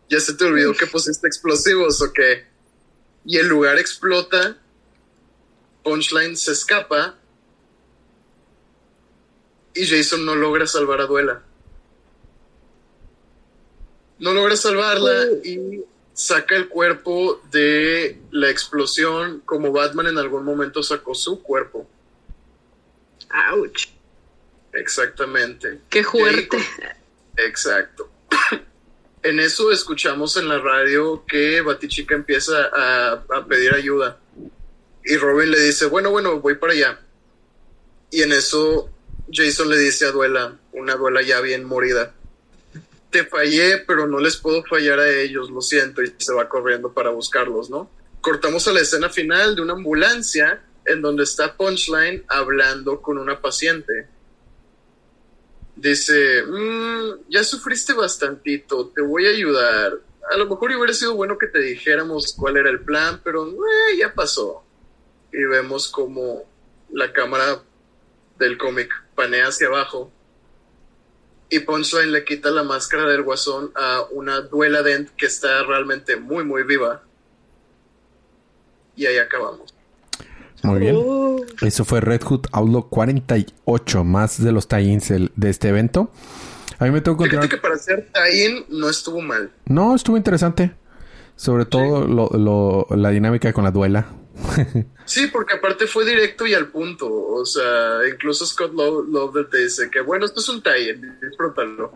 ya se te olvidó que pusiste explosivos o qué. Y el lugar explota, Punchline se escapa y Jason no logra salvar a Duela. No logra salvarla y saca el cuerpo de la explosión como Batman en algún momento sacó su cuerpo. Ouch. Exactamente. Qué fuerte. Exacto. En eso escuchamos en la radio que Batichica empieza a, a pedir ayuda. Y Robin le dice, bueno, bueno, voy para allá. Y en eso Jason le dice a Duela, una Duela ya bien morida, te fallé, pero no les puedo fallar a ellos, lo siento, y se va corriendo para buscarlos, ¿no? Cortamos a la escena final de una ambulancia en donde está Punchline hablando con una paciente. Dice, "Mm, ya sufriste bastantito, te voy a ayudar. A lo mejor hubiera sido bueno que te dijéramos cuál era el plan, pero eh, ya pasó. Y vemos como la cámara del cómic panea hacia abajo y Punchline le quita la máscara del guasón a una duela dent que está realmente muy muy viva y ahí acabamos Muy bien. Oh. Eso fue Red Hood Outlaw 48, más de los tie-ins de este evento. A mí me tengo que que para hacer tie no estuvo mal No, estuvo interesante. Sobre todo lo, lo- la dinámica con la duela. sí porque aparte fue directo y al punto o sea incluso Scott Lo- Lovell te dice que bueno esto es un tie disfrútalo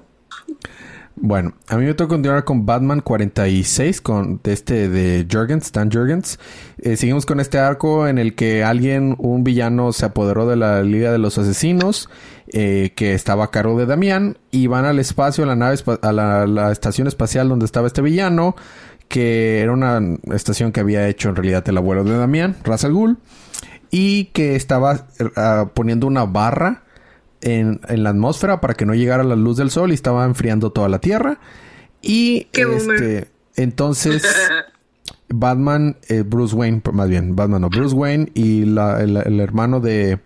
Bueno, a mí me toca continuar con Batman 46, con este de Jurgens, Stan Jurgens. Eh, seguimos con este arco en el que alguien, un villano, se apoderó de la Liga de los Asesinos, eh, que estaba a cargo de Damián, y van al espacio, a la nave, espa- a la, la estación espacial donde estaba este villano, que era una estación que había hecho en realidad el abuelo de Damián, Ra's al Ghul, y que estaba eh, poniendo una barra en, en la atmósfera para que no llegara la luz del sol y estaba enfriando toda la tierra. Y Qué boomer. este, entonces Batman, eh, Bruce Wayne, más bien, Batman o Bruce Wayne y la- el, el hermano de,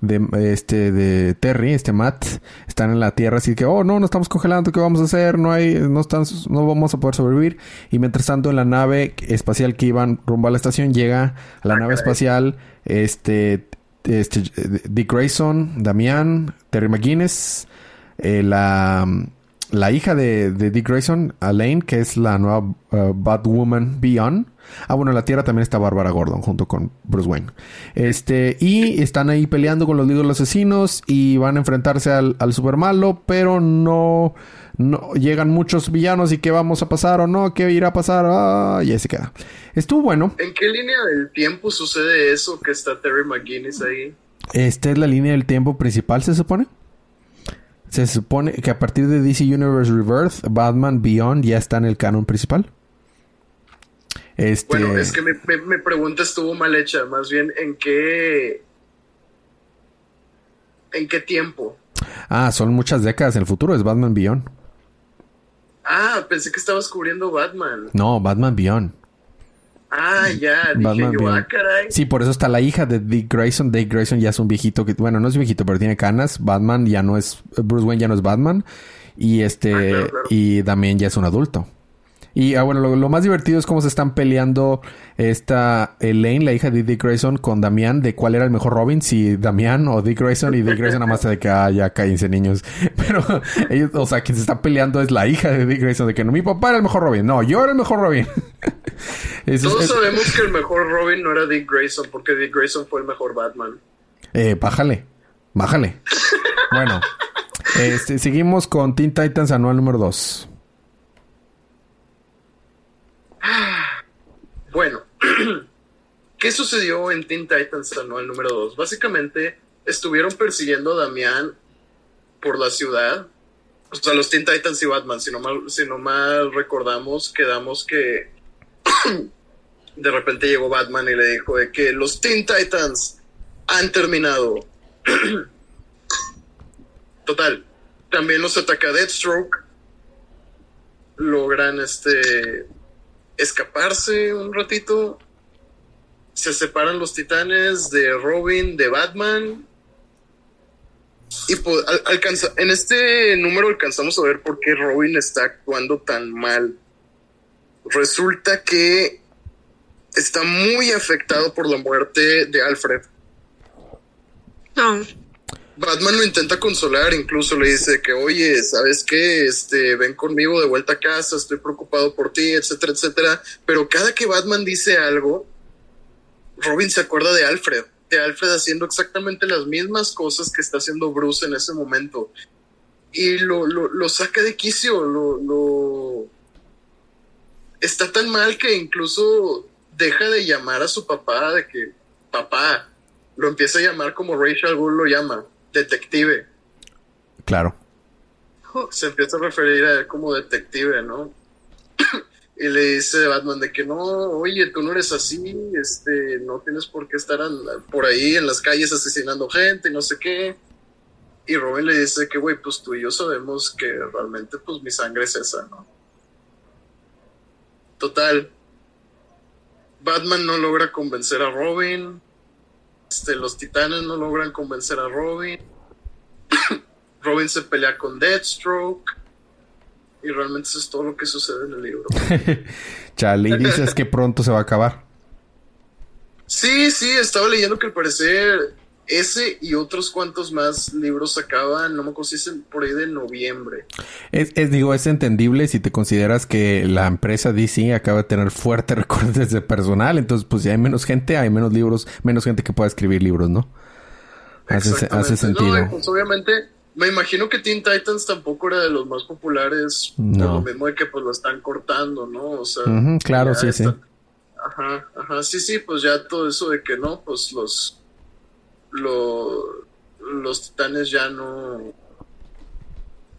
de este de Terry, este Matt, están en la tierra así que, oh no, nos estamos congelando, ¿qué vamos a hacer? No hay, no están, no vamos a poder sobrevivir. Y mientras tanto en la nave espacial que iban rumbo a la estación llega a la Ah, nave espacial, este, este Dick Grayson, Damián, Terry McGuinness, eh, la la hija de, de Dick Grayson, Elaine, que es la nueva uh, Batwoman Beyond. Ah, bueno, en la Tierra también está Bárbara Gordon junto con Bruce Wayne. Este, y están ahí peleando con los líderes de los asesinos y van a enfrentarse al, al super malo, pero no, no llegan muchos villanos y qué vamos a pasar o no, qué irá a pasar, ah, y ahí se queda. Estuvo bueno. ¿En qué línea del tiempo sucede eso que está Terry McGuinness ahí? Esta es la línea del tiempo principal, se supone. Se supone que a partir de DC Universe Rebirth, Batman Beyond ya está en el canon principal. Este, Bueno, es que mi, mi- mi pregunta estuvo mal hecha, más bien en qué en qué tiempo. Ah, son muchas décadas en el futuro, es Batman Beyond. Ah, pensé que estabas cubriendo Batman. No, Batman Beyond. Ah, ya, dije Batman yo, ah, caray. Sí, por eso está la hija de Dick Grayson. Dick Grayson ya es un viejito que, bueno, no es un viejito, pero tiene canas. Batman ya no es, Bruce Wayne ya no es Batman. Y este, Ah, claro, claro. y Damien ya es un adulto. Y ah, bueno, lo, lo más divertido es cómo se están peleando esta Elaine, la hija de Dick Grayson, con Damián, de cuál era el mejor Robin, si Damián o Dick Grayson, y Dick Grayson nada más de que, ah, ya cállense niños. Pero ellos, o sea, quien se está peleando es la hija de Dick Grayson, de que no, mi papá era el mejor Robin, no, yo era el mejor Robin. Es- Todos es- sabemos que el mejor Robin no era Dick Grayson, porque Dick Grayson fue el mejor Batman. Eh, bájale. Bájale. bueno. Este, seguimos con Teen Titans anual número 2. Bueno, ¿qué sucedió en Teen Titans Anual número 2? Básicamente estuvieron persiguiendo a Damián por la ciudad. O sea, los Teen Titans y Batman, si no mal, si no mal recordamos, quedamos que de repente llegó Batman y le dijo de que los Teen Titans han terminado. Total. También los ataca Deathstroke. Logran este escaparse un ratito. Se separan los titanes de Robin, de Batman. Y al- alcanza, en este número alcanzamos a ver por qué Robin está actuando tan mal. Resulta que está muy afectado por la muerte de Alfred. No. Batman lo intenta consolar, incluso le dice que, oye, ¿sabes qué? Este, ven conmigo de vuelta a casa, estoy preocupado por ti, etcétera, etcétera. Pero cada que Batman dice algo, Robin se acuerda de Alfred, de Alfred haciendo exactamente las mismas cosas que está haciendo Bruce en ese momento. Y lo, lo, lo saca de quicio, lo, lo, está tan mal que incluso deja de llamar a su papá de que papá lo empieza a llamar como Rachel Gould lo llama, detective. Claro. Se empieza a referir a él como detective, ¿no? y le dice Batman de que no, oye, tú no eres así, este, no tienes por qué estar por ahí en las calles asesinando gente, no sé qué. Y Robin le dice que, güey, pues tú y yo sabemos que realmente, pues mi sangre es esa, ¿no? Total. Batman no logra convencer a Robin. Este, los titanes no logran convencer a Robin. Robin se pelea con Deathstroke. Y realmente eso es todo lo que sucede en el libro. Charlie, dices que pronto se va a acabar. Sí, sí, estaba leyendo que al parecer ese y otros cuantos más libros acaban, no me acuerdo si es por ahí de noviembre. Es, digo, es entendible si te consideras que la empresa DC acaba de tener fuertes recortes de personal, entonces pues ya hay menos gente, hay menos libros, menos gente que pueda escribir libros, ¿no? Hace, hace sentido. pues obviamente me imagino que Teen Titans tampoco era de los más populares, no. lo mismo de que pues lo están cortando, ¿no? O sea, claro, sí, sí. Ajá, ajá, sí, sí, pues ya todo eso de que no, pues los, los, titanes ya no,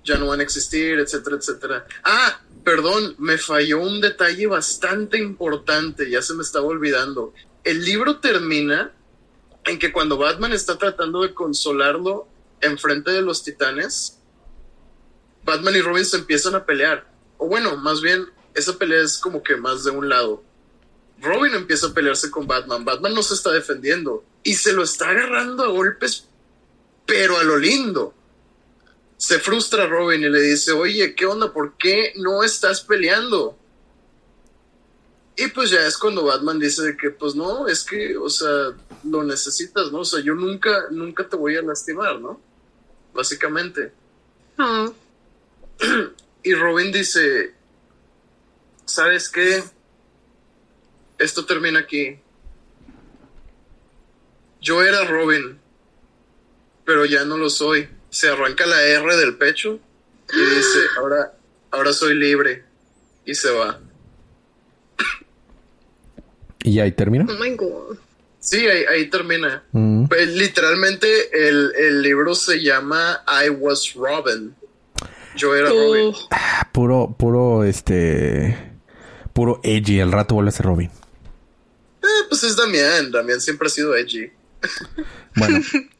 ya no van a existir, etcétera, etcétera. Ah, perdón, me falló un detalle bastante importante, ya se me estaba olvidando. El libro termina en que cuando Batman está tratando de consolarlo enfrente de los titanes, Batman y Robin se empiezan a pelear. O bueno, más bien, esa pelea es como que más de un lado. Robin empieza a pelearse con Batman. Batman no se está defendiendo y se lo está agarrando a golpes, pero a lo lindo. Se frustra Robin y le dice, oye, ¿qué onda? ¿Por qué no estás peleando? Y pues ya es cuando Batman dice que pues no, es que, o sea, lo necesitas, ¿no? O sea, yo nunca, nunca te voy a lastimar, ¿no? básicamente. Y Robin dice, ¿sabes qué? Esto termina aquí. Yo era Robin, pero ya no lo soy. Se arranca la R del pecho y dice, ahora, ahora soy libre. Y se va. ¿Y ahí termina? Oh my god. Sí, ahí, termina. Mm. Pues, literalmente el, libro se llama I Was Robin. Yo era oh. Robin. Ah, puro, puro, este... Puro edgy. El rato vuelve a ser Robin. Eh, pues es Damián. Damián siempre ha sido edgy. Bueno,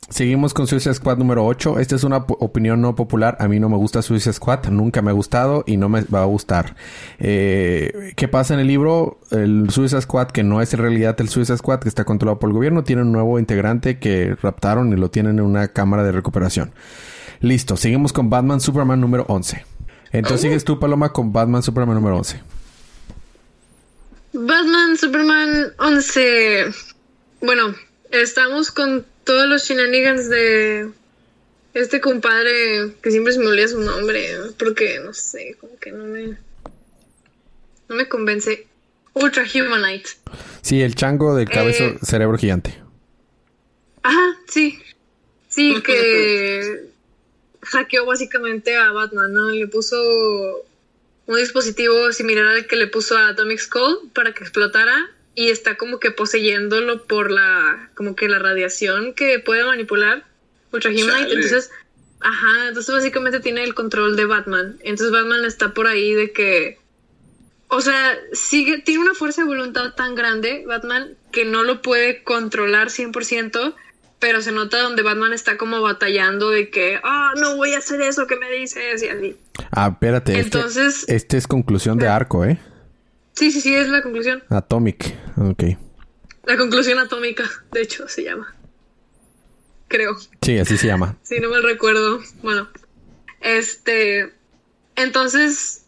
seguimos con Suicide Squad número 8. Esta es una opinión no popular. A mí no me gusta Suicide Squad. Nunca me ha gustado y no me va a gustar. Eh, ¿Qué pasa en el libro? El Suicide Squad, que no es en realidad el Suicide Squad, que está controlado por el gobierno, tiene un nuevo integrante que raptaron y lo tienen en una cámara de recuperación. Listo, seguimos con Batman Superman número 11. Entonces sigues tú, Paloma, con Batman Superman número 11. Batman Superman 11. Bueno, estamos con todos los shenanigans de este compadre que siempre se me olvida su nombre, porque no sé, como que no me no me convence. Ultra Humanite. Sí, el chango del cabeza eh, cerebro gigante. Ajá, sí. Sí, que hackeó básicamente a Batman, ¿no? Le puso un dispositivo similar al que le puso a Atomic Skull para que explotara y está como que poseyéndolo por la como que la radiación que puede manipular Ultra Humanite. Entonces, ajá, entonces básicamente tiene el control de Batman. Entonces Batman está por ahí de que o sea, sigue tiene una fuerza de voluntad tan grande Batman que no lo puede controlar 100%, pero se nota donde Batman está como batallando de que, ah, no voy a hacer eso que me dices y así. Ah, espérate. Este Entonces, este, es conclusión de arco, ¿eh? Sí, sí, sí, es la conclusión. Atomic, ok. La conclusión atómica, de hecho, se llama. Creo. Sí, así se llama. sí, no me recuerdo. Bueno, este. Entonces.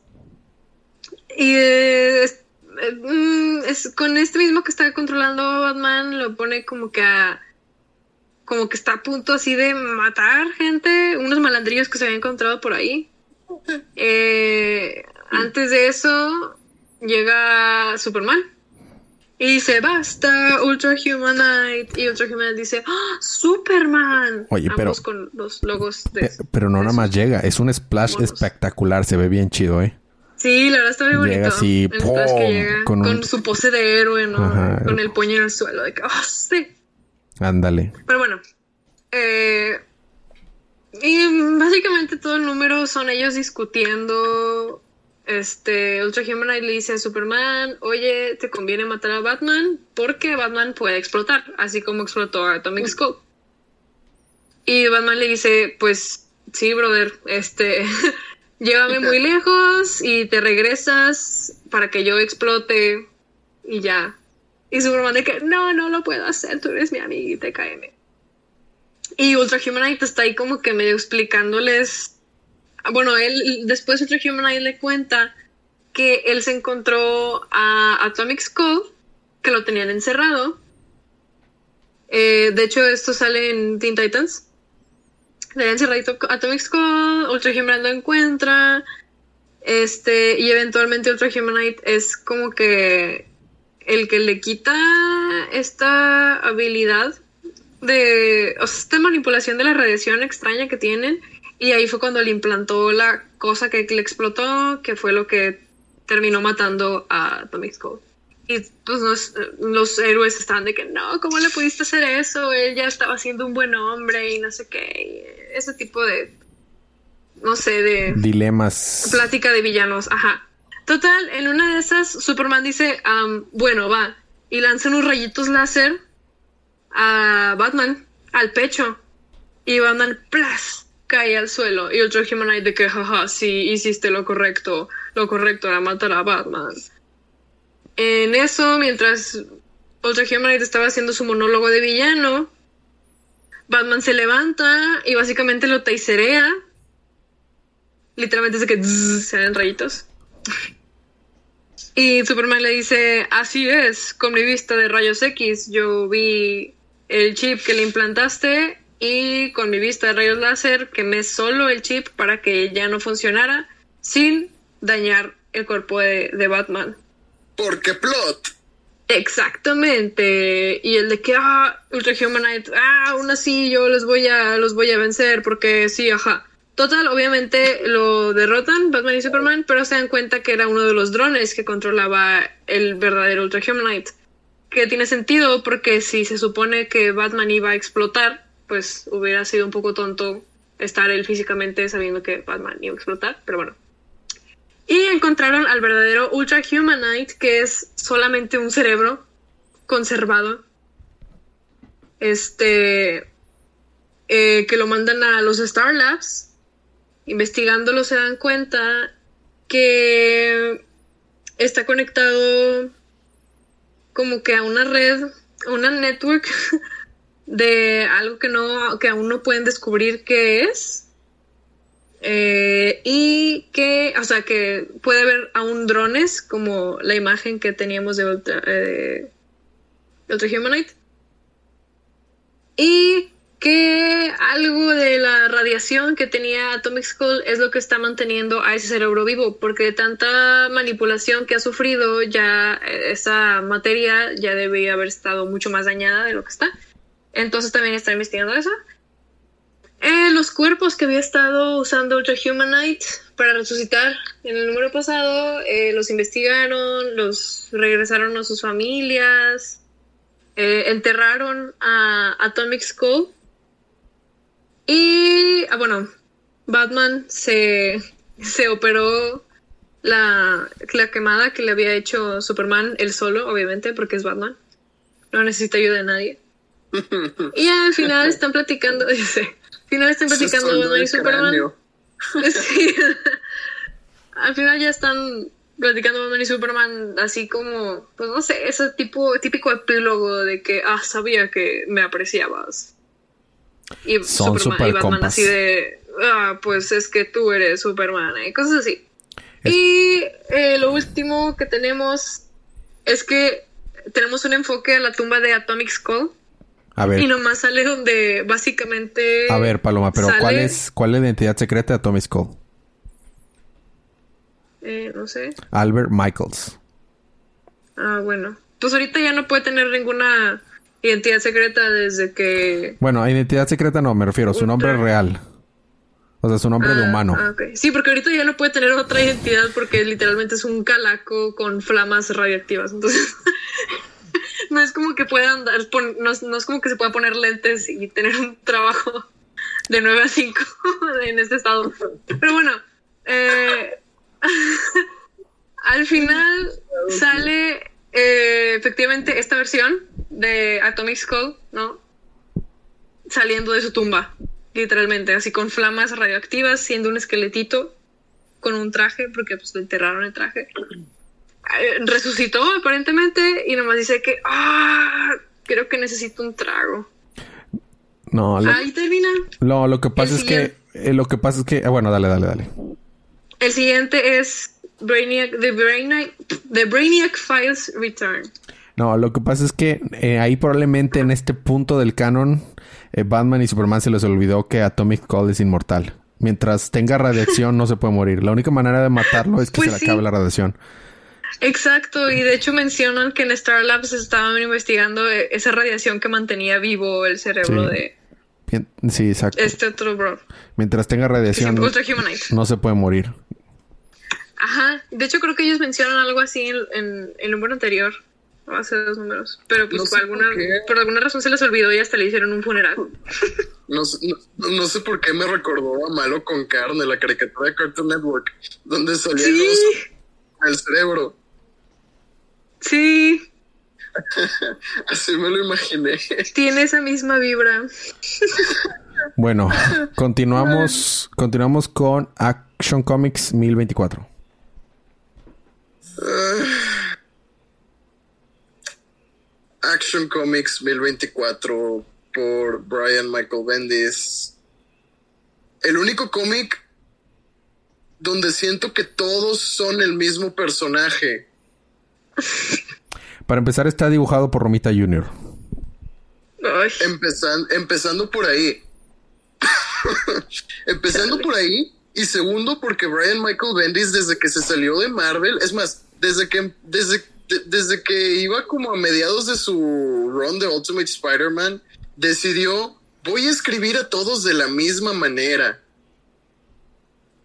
Y es, mm, es, con este mismo que está controlando Batman, lo pone como que a. Como que está a punto así de matar gente, unos malandrillos que se habían encontrado por ahí. Eh, antes de eso, llega Superman y dice, basta, Ultra Humanite. Y Ultra Humanite dice, ¡Ah, Superman. Oye, pero... con los logos de... Pero no nada más llega, es un splash espectacular, se ve bien chido, ¿eh? Sí, la verdad está muy bonito. Llega así, El flash que ¡pum! llega con su pose de héroe, ¿no? Ajá. Con el puño en el suelo, de que, ¡ah, sí! Ándale. Pero bueno, eh, y básicamente todo el número son ellos discutiendo. Este, Ultra Humanite le dice a Superman, oye, te conviene matar a Batman porque Batman puede explotar, así como explotó a Atomic Skull. Y Batman le dice, pues sí, brother, este, llévame muy lejos y te regresas para que yo explote y ya. Y Superman de que, no, no lo puedo hacer, tú eres mi amiguita, KM. Y Ultra Humanite está ahí como que medio explicándoles. Bueno, él después Ultra Humanite le cuenta que él se encontró a Atomic Skull, que lo tenían encerrado. Eh, de hecho, esto sale en Teen Titans. Le habían encerrado Atomic Skull, Ultra Humanite lo encuentra. Este, y eventualmente Ultra Humanite es como que el que le quita esta habilidad de, o sea, esta manipulación de la radiación extraña que tienen. Y ahí fue cuando le implantó la cosa que le explotó, que fue lo que terminó matando a Atomic Skull. Y pues los, los héroes estaban de que no, ¿cómo le pudiste hacer eso? Él ya estaba siendo un buen hombre y no sé qué. y ese tipo de, no sé, de Dilemas. plática de villanos, ajá. Total, en una de esas, Superman dice, bueno, va, y lanza unos rayitos láser a Batman, al pecho, y Batman, ¡plas! Cae al suelo, y Ultra Humanite de que, jaja, sí, hiciste lo correcto, lo correcto era matar a Batman. En eso, mientras Ultra Humanite estaba haciendo su monólogo de villano, Batman se levanta y básicamente lo taiserea literalmente es que zzz, se ven rayitos. Y Superman le dice, así es, con mi vista de rayos X, yo vi el chip que le implantaste y con mi vista de rayos láser quemé solo el chip para que ya no funcionara sin dañar el cuerpo de, de Batman. Porque plot. Exactamente. Y el de que, ah, Ultra Humanite, ah, aún así yo los voy a, los voy a vencer porque sí, ajá. Total, obviamente lo derrotan Batman y Superman, pero se dan cuenta que era uno de los drones que controlaba el verdadero Ultra Humanite. Que tiene sentido porque si se supone que Batman iba a explotar, pues hubiera sido un poco tonto estar él físicamente sabiendo que Batman iba a explotar, pero bueno. Y encontraron al verdadero Ultra Humanite, que es solamente un cerebro conservado. Este. eh, que lo mandan a los Star Labs. Investigándolo se dan cuenta que está conectado como que a una red, a una network de algo que no, que aún no pueden descubrir qué es. Eh, y que, o sea, que puede haber aún drones, como la imagen que teníamos de Ultra, eh, Ultra Humanite. Y que algo de la radiación que tenía Atomic Skull es lo que está manteniendo a ese cerebro vivo, porque de tanta manipulación que ha sufrido, ya eh, esa materia ya debía haber estado mucho más dañada de lo que está. Entonces también está investigando eso. Eh, los cuerpos que había estado usando Ultra Humanite para resucitar en el número pasado, eh, los investigaron, los regresaron a sus familias, eh, enterraron a Atomic Skull. Y, ah, bueno, Batman se, se operó la, la quemada que le había hecho Superman, él solo, obviamente, porque es Batman. No necesita ayuda de nadie. Y al final están platicando, sé, al final están platicando Batman y Superman. Sí. Al final ya están platicando Batman y Superman así como, pues no sé, ese tipo, típico epílogo de que, ah, sabía que me apreciabas. Y Son Superman super y Batman compas. así de, ah, pues es que tú eres Superman, y cosas así. Y eh, lo último que tenemos es que tenemos un enfoque a la tumba de Atomic Skull. A ver, Y nomás sale donde básicamente. a ver, Paloma, pero sale- ¿cuál es, ¿cuál es la identidad secreta de Atomic Skull? Eh, no sé. Albert Michaels. Ah, bueno. Pues ahorita ya no puede tener ninguna identidad secreta desde que. Bueno, a identidad secreta no, me refiero, su nombre Ultra. real. O sea, es un nombre de Ah, humano. ah, ok. Sí, porque ahorita ya no puede tener otra identidad porque literalmente es un calaco con flamas radioactivas. Entonces, no es como que pueda andar, pon- no, es- no es como que se pueda poner lentes y tener un trabajo de 9 a 5 en este estado. Pero bueno, eh, al final sale eh, efectivamente esta versión de Atomic Skull, ¿no? Saliendo de su tumba, literalmente, así con flamas radioactivas, siendo un esqueletito con un traje, porque pues le enterraron el traje. Eh, resucitó aparentemente y nomás dice que, ah, creo que necesito un trago. No, lo, Ahí termina. no, lo que pasa el es que... eh, lo que pasa es que... ah, bueno, dale, dale, dale. El siguiente es Brainiac, The Brainiac, The Brainiac Files Return. No, lo que pasa es que eh, ahí probablemente en este punto del canon, Batman y Superman se les olvidó que Atomic Call es inmortal. Mientras tenga radiación no se puede morir. La única manera de matarlo es que Pues se le sí. acabe la radiación. Exacto, y de hecho mencionan que en Star Labs estaban investigando eh, esa radiación que mantenía vivo el cerebro Sí. de Sí, exacto. este otro bro. Mientras tenga radiación no se puede morir. Ajá, de hecho creo que ellos mencionan algo así en, en el número anterior, hace dos números, pero pues No por, alguna, por qué. por alguna razón se les olvidó y hasta le hicieron un funeral. No, sé- no, no sé por qué me recordó a Malo con Carne, la caricatura de Cartoon Network, donde salía Sí, el cerebro. Sí, Así me lo imaginé. tiene esa misma vibra. Bueno, continuamos, continuamos con Action Comics 1024. Action Comics 1024 por Brian Michael Bendis. El único cómic donde siento que todos son el mismo personaje. Para empezar está dibujado por Romita Jr. Empezan- empezando por ahí. empezando por ahí. Y segundo, porque Brian Michael Bendis, desde que se salió de Marvel, es más, desde que, desde, de- desde que iba como a mediados de su run de Ultimate Spider-Man, decidió, voy a escribir a todos de la misma manera.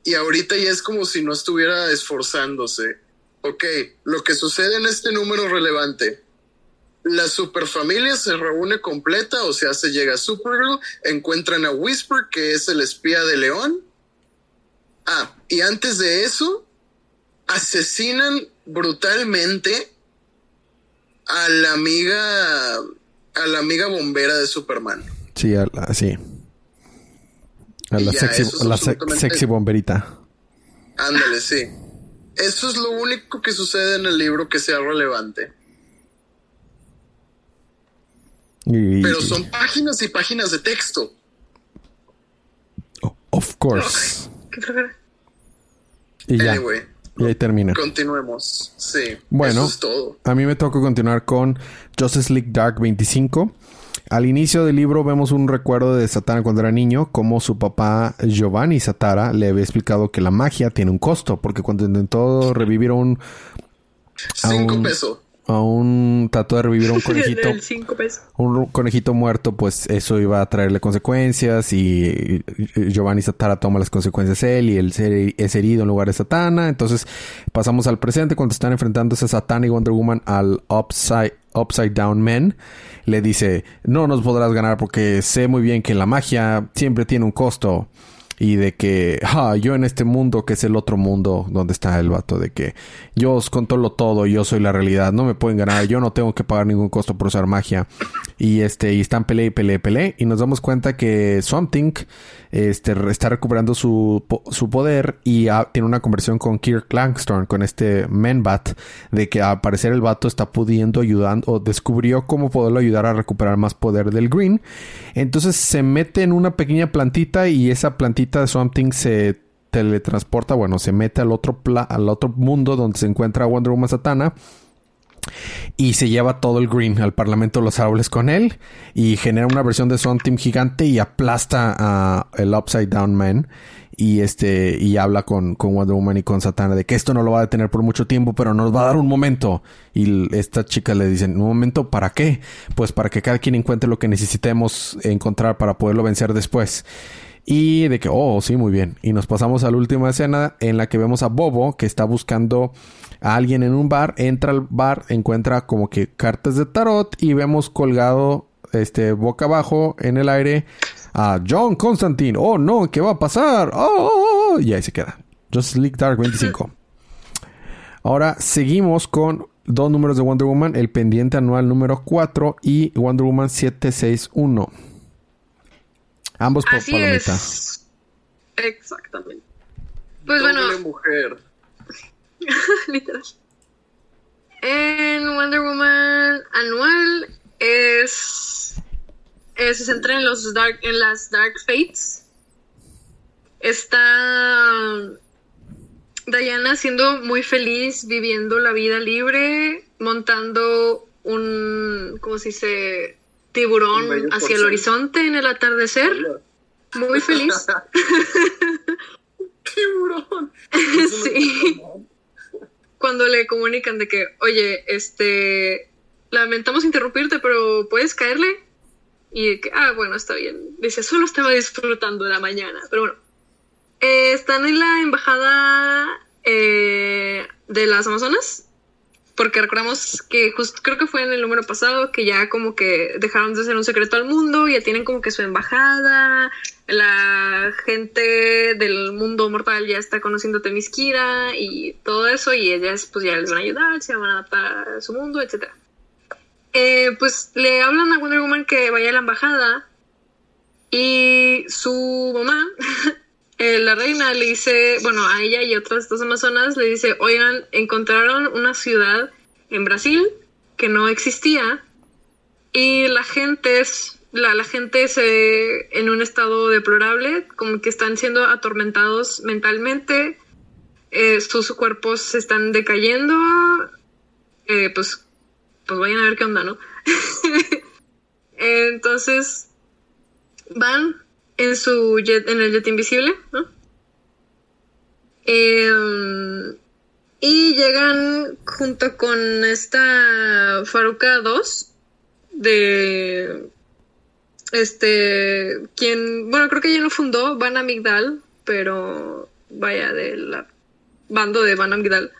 Y ahorita ya es como si no estuviera esforzándose. Ok, lo que sucede en este número relevante la superfamilia se reúne completa, o sea, se llega a Supergirl, encuentran a Whisper, que es el espía de León. Ah, y antes de eso, asesinan brutalmente a la amiga, a la amiga bombera de Superman. Sí, a la- sí. A la, sexy, a la sexy bomberita. Ándale, sí. Eso es lo único que sucede en el libro que sea relevante. Y- Pero son páginas y páginas de texto. Oh, Of course. Y ya. Anyway, Y ahí termina. continuemos. Sí. Bueno. Eso es todo. A mí me toca continuar con Justice League Dark 25. Al inicio del libro vemos un recuerdo de Satana cuando era niño, como su papá Giovanni Satara le había explicado que la magia tiene un costo, porque cuando intentó revivir a un, Cinco pesos. A un trató de revivir a un conejito, El 5 pesos. un conejito muerto, pues eso iba a traerle consecuencias y Giovanni Satara toma las consecuencias él y él es herido en lugar de Satana. Entonces pasamos al presente cuando están enfrentándose Satana y Wonder Woman al Upside, upside Down Man. Le dice, no nos podrás ganar porque sé muy bien que la magia siempre tiene un costo. Y de que, ah, yo en este mundo que es el otro mundo donde está el vato, de que yo os controlo todo, yo soy la realidad, no me pueden ganar, yo no tengo que pagar ningún costo por usar magia. Y este, y están pele y pele pele. Y nos damos cuenta que Something este, está recuperando su, su poder y ah, tiene una conversión con Kirk Langston, con este Menbat, de que al parecer el vato está pudiendo ayudando, o descubrió cómo poderlo ayudar a recuperar más poder del Green. Entonces se mete en una pequeña plantita y esa plantita de Something se teletransporta, bueno, se mete al otro, pla- al otro mundo donde se encuentra Wonder Woman Satana y se lleva todo el green al Parlamento de los Árboles con él y genera una versión de Swamp Team gigante y aplasta a el Upside Down Man y este y habla con, con Wonder Woman y con Satana de que esto no lo va a detener por mucho tiempo pero nos va a dar un momento. Y estas chicas le dicen un momento para qué pues para que cada quien encuentre lo que necesitemos encontrar para poderlo vencer después. Y de que, oh, sí, muy bien. Y nos pasamos a la última escena en la que vemos a Bobo que está buscando a alguien en un bar. Entra al bar, encuentra como que cartas de tarot y vemos colgado, este, boca abajo en el aire a John Constantine. Oh, no, ¿qué va a pasar? Oh, oh, oh, oh. y ahí se queda. Justice League Dark 25. Ahora seguimos con dos números de Wonder Woman, el pendiente anual número 4 y Wonder Woman 761. Ambos por palomita. es. Exactamente. Pues Doble bueno, mujer. literal. En Wonder Woman anual es, eh, se centra en los dark en las Dark Fates. Está Diana siendo muy feliz viviendo la vida libre, montando un ¿cómo se dice? Tiburón hacia el horizonte en el atardecer. Muy feliz. Tiburón. sí. Cuando le comunican de que, oye, este, lamentamos interrumpirte, pero puedes caerle. Y de que, ah, bueno, está bien. Dice, solo estaba disfrutando de la mañana. Pero bueno, Eh, están en la embajada eh, de las Amazonas. Porque recordamos que justo creo que fue en el número pasado que ya como que dejaron de ser un secreto al mundo, ya tienen como que su embajada, la gente del mundo mortal ya está conociendo a Temiskira y todo eso, y ellas pues ya les van a ayudar, se van a adaptar a su mundo, etc. Eh, pues le hablan a Wonder Woman que vaya a la embajada y su mamá, eh, la reina, le dice, bueno, a ella y otras dos amazonas le dice, oigan, encontraron una ciudad en Brasil que no existía y la gente es la, gente se en un estado deplorable, como que están siendo atormentados mentalmente, eh, sus cuerpos se están decayendo, eh, pues, pues vayan a ver qué onda, ¿no? Entonces van en su jet, en el jet invisible, ¿no? Eh, y llegan junto con esta Faruka 2 de este quien bueno creo que ella no fundó Van Amigdal pero vaya del bando de Van Amigdal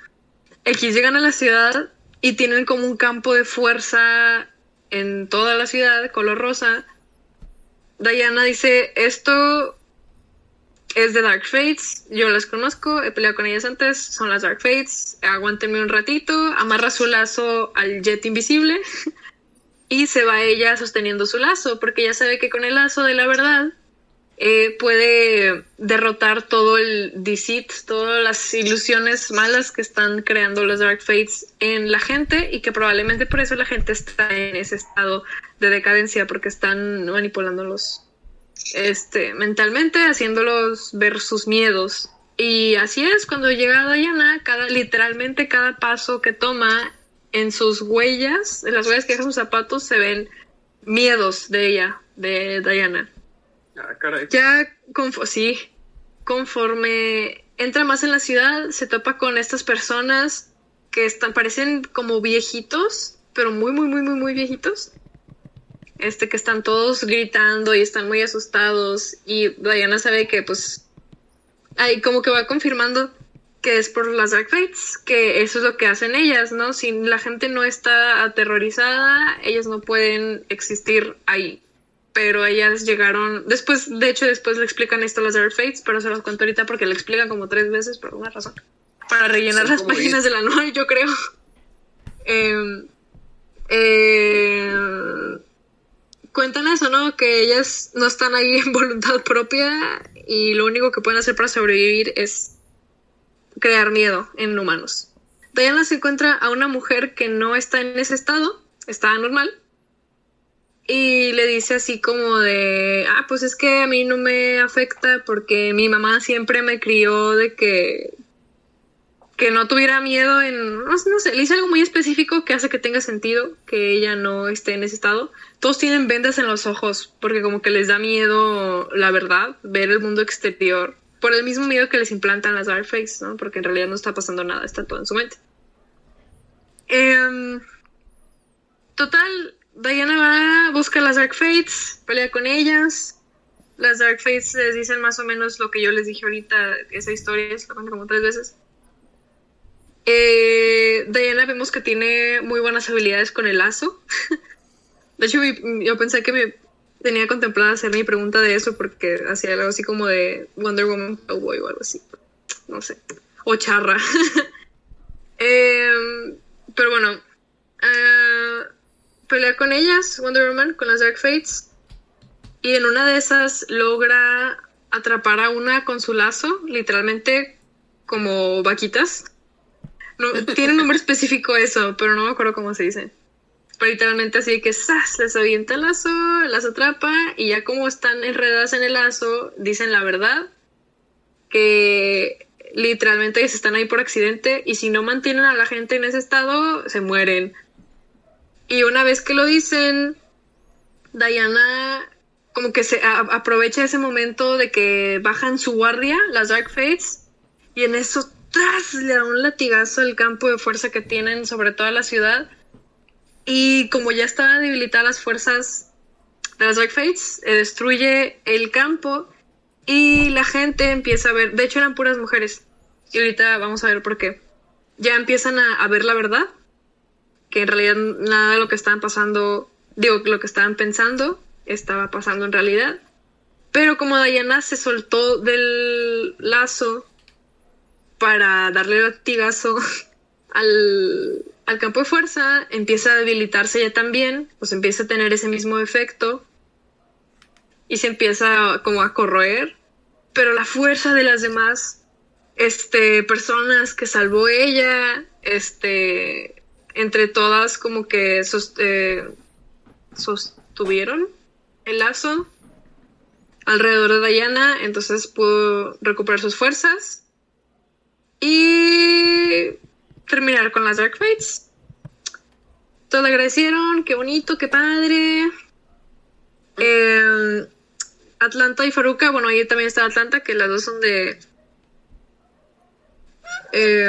X llegan a la ciudad y tienen como un campo de fuerza en toda la ciudad color rosa Diana dice esto es de Dark Fates, yo las conozco, he peleado con ellas antes, son las Dark Fates, aguántenme un ratito, amarra su lazo al jet invisible y se va ella sosteniendo su lazo, porque ya sabe que con el lazo de la verdad eh, puede derrotar todo el deceit, todas las ilusiones malas que están creando los Dark Fates en la gente y que probablemente por eso la gente está en ese estado de decadencia, porque están manipulándolos este, mentalmente, haciéndolos ver sus miedos. Y así es, cuando llega Diana, cada, literalmente cada paso que toma en sus huellas, en las huellas que deja sus zapatos, se ven miedos de ella, de Diana. Ah, caray. Ya, confo- sí, conforme entra más en la ciudad, se topa con estas personas que están, parecen como viejitos, pero muy, muy, muy, muy, muy viejitos. Este, que están todos gritando y están muy asustados. Y Diana sabe que, pues, ahí como que va confirmando que es por las Dark Fates, que eso es lo que hacen ellas, ¿no? Si la gente no está aterrorizada, ellas no pueden existir ahí pero ellas llegaron después, de hecho después le explican esto a las Dark Fates, pero se los cuento ahorita porque le explican como tres veces por una razón. Para rellenar las páginas diez. del anual, yo creo. Eh, eh, cuentan eso, ¿no? Que ellas no están ahí en voluntad propia y lo único que pueden hacer para sobrevivir es crear miedo en humanos. Diana se encuentra a una mujer que no está en ese estado, está normal, y le dice así como de, ah, pues es que a mí no me afecta porque mi mamá siempre me crió de que que no tuviera miedo en, no, no sé, le dice algo muy específico que hace que tenga sentido que ella no esté en ese estado. Todos tienen vendas en los ojos porque como que les da miedo, la verdad, ver el mundo exterior por el mismo miedo que les implantan las Dark Fates, ¿no? Porque en realidad no está pasando nada, está todo en su mente. Em, total, Diana va, busca las Dark Fates, pelea con ellas las Dark Fates les dicen más o menos lo que yo les dije ahorita, esa historia, es la cuento como tres veces. Eh, Diana vemos que tiene muy buenas habilidades con el lazo. de hecho, yo pensé que me tenía contemplada hacer mi pregunta de eso porque hacía algo así como de Wonder Woman Cowboy o algo así. No sé. O charra. Em, pero bueno. Uh, pelea con ellas, Wonder Woman, con las Dark Fates. Y en una de esas logra atrapar a una con su lazo, literalmente como vaquitas. Tiene un nombre específico eso, pero no me acuerdo cómo se dice. Pero literalmente así que ¡zas! les avienta el lazo, las atrapa y ya como están enredadas en el lazo, dicen la verdad. Que literalmente se están ahí por accidente y si no mantienen a la gente en ese estado, se mueren. Y una vez que lo dicen, Diana como que se aprovecha ese momento de que bajan su guardia, las Dark Fates, y en eso tras le da un latigazo al campo de fuerza que tienen sobre toda la ciudad. Y como ya estaban debilitadas las fuerzas de las Dark Fates, eh, destruye el campo y la gente empieza a ver, de hecho eran puras mujeres, y ahorita vamos a ver por qué. Ya empiezan a, ver la verdad, que en realidad nada de lo que estaban pasando, digo, lo que estaban pensando estaba pasando en realidad. Pero como Diana se soltó del lazo para darle latigazo al, al campo de fuerza, empieza a debilitarse ella también, pues empieza a tener ese mismo efecto y se empieza como a corroer, pero la fuerza de las demás este, personas que salvó ella, este, entre todas como que eh, sostuvieron el lazo alrededor de Diana, entonces pudo recuperar sus fuerzas y terminar con las Dark Fates. Todos le agradecieron, qué bonito, qué padre. Em, Atlanta y Faruka, bueno, ahí también está Atlanta, que las dos son de... Em,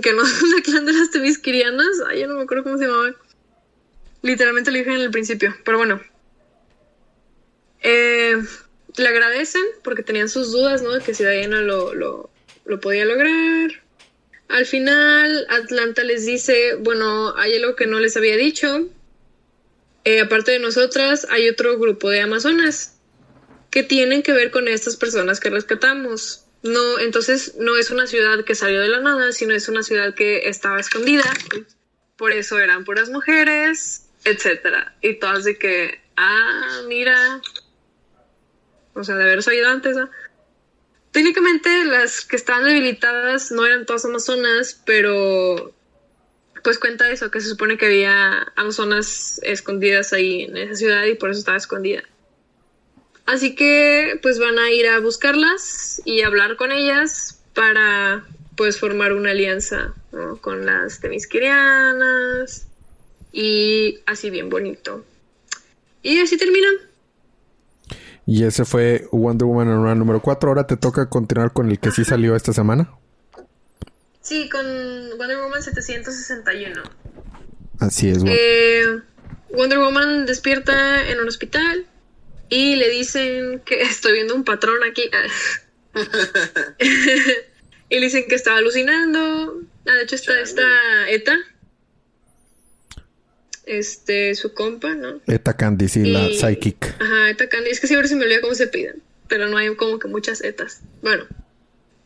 que no son de clan de las Temisquirianas. Ay, yo no me acuerdo cómo se llamaban. Literalmente lo dije en el principio, pero bueno. Eh, le agradecen porque tenían sus dudas, ¿no? De que si Diana lo, lo, lo podía lograr. Al final, Atlanta les dice, bueno, hay algo que no les había dicho. Eh, aparte de nosotras, hay otro grupo de amazonas que tienen que ver con estas personas que rescatamos. No, entonces no es una ciudad que salió de la nada, sino es una ciudad que estaba escondida. Por eso eran puras mujeres, etcétera. Y todas de que, ah, mira, o sea, de haber oído antes. Técnicamente las que estaban debilitadas no eran todas amazonas, pero pues cuenta eso, que se supone que había amazonas escondidas ahí en esa ciudad y por eso estaba escondida. Así que pues van a ir a buscarlas y hablar con ellas para pues formar una alianza con las temisquirianas y así bien bonito. Y así termina. Y ese fue Wonder Woman en Run número 4. Ahora te toca continuar con el que sí salió esta semana. Sí, con Wonder Woman 761. Así es. Eh, Wonder Woman despierta en un hospital y le dicen que estoy viendo un patrón aquí. y le dicen que estaba alucinando. Ah, de hecho está esta Eta, este, su compa, ¿no? Eta Candice y, la Psychic. Ajá, Eta Candice. Es que siempre se me olvida cómo se piden, pero no hay como que muchas etas. Bueno,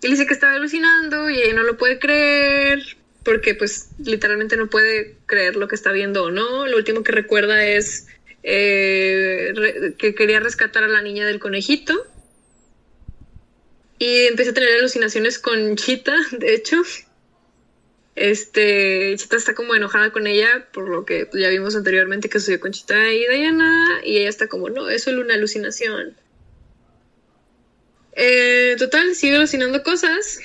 él dice que estaba alucinando y ella no lo puede creer porque pues literalmente no puede creer lo que está viendo o no. Lo último que recuerda es eh, que quería rescatar a la niña del conejito. Y empieza a tener alucinaciones con Chita, de hecho. Este, Chita está como enojada con ella por lo que ya vimos anteriormente que sucedió con Chita y Diana. Y ella está como, no, es solo una alucinación. Eh, total, sigue alucinando cosas.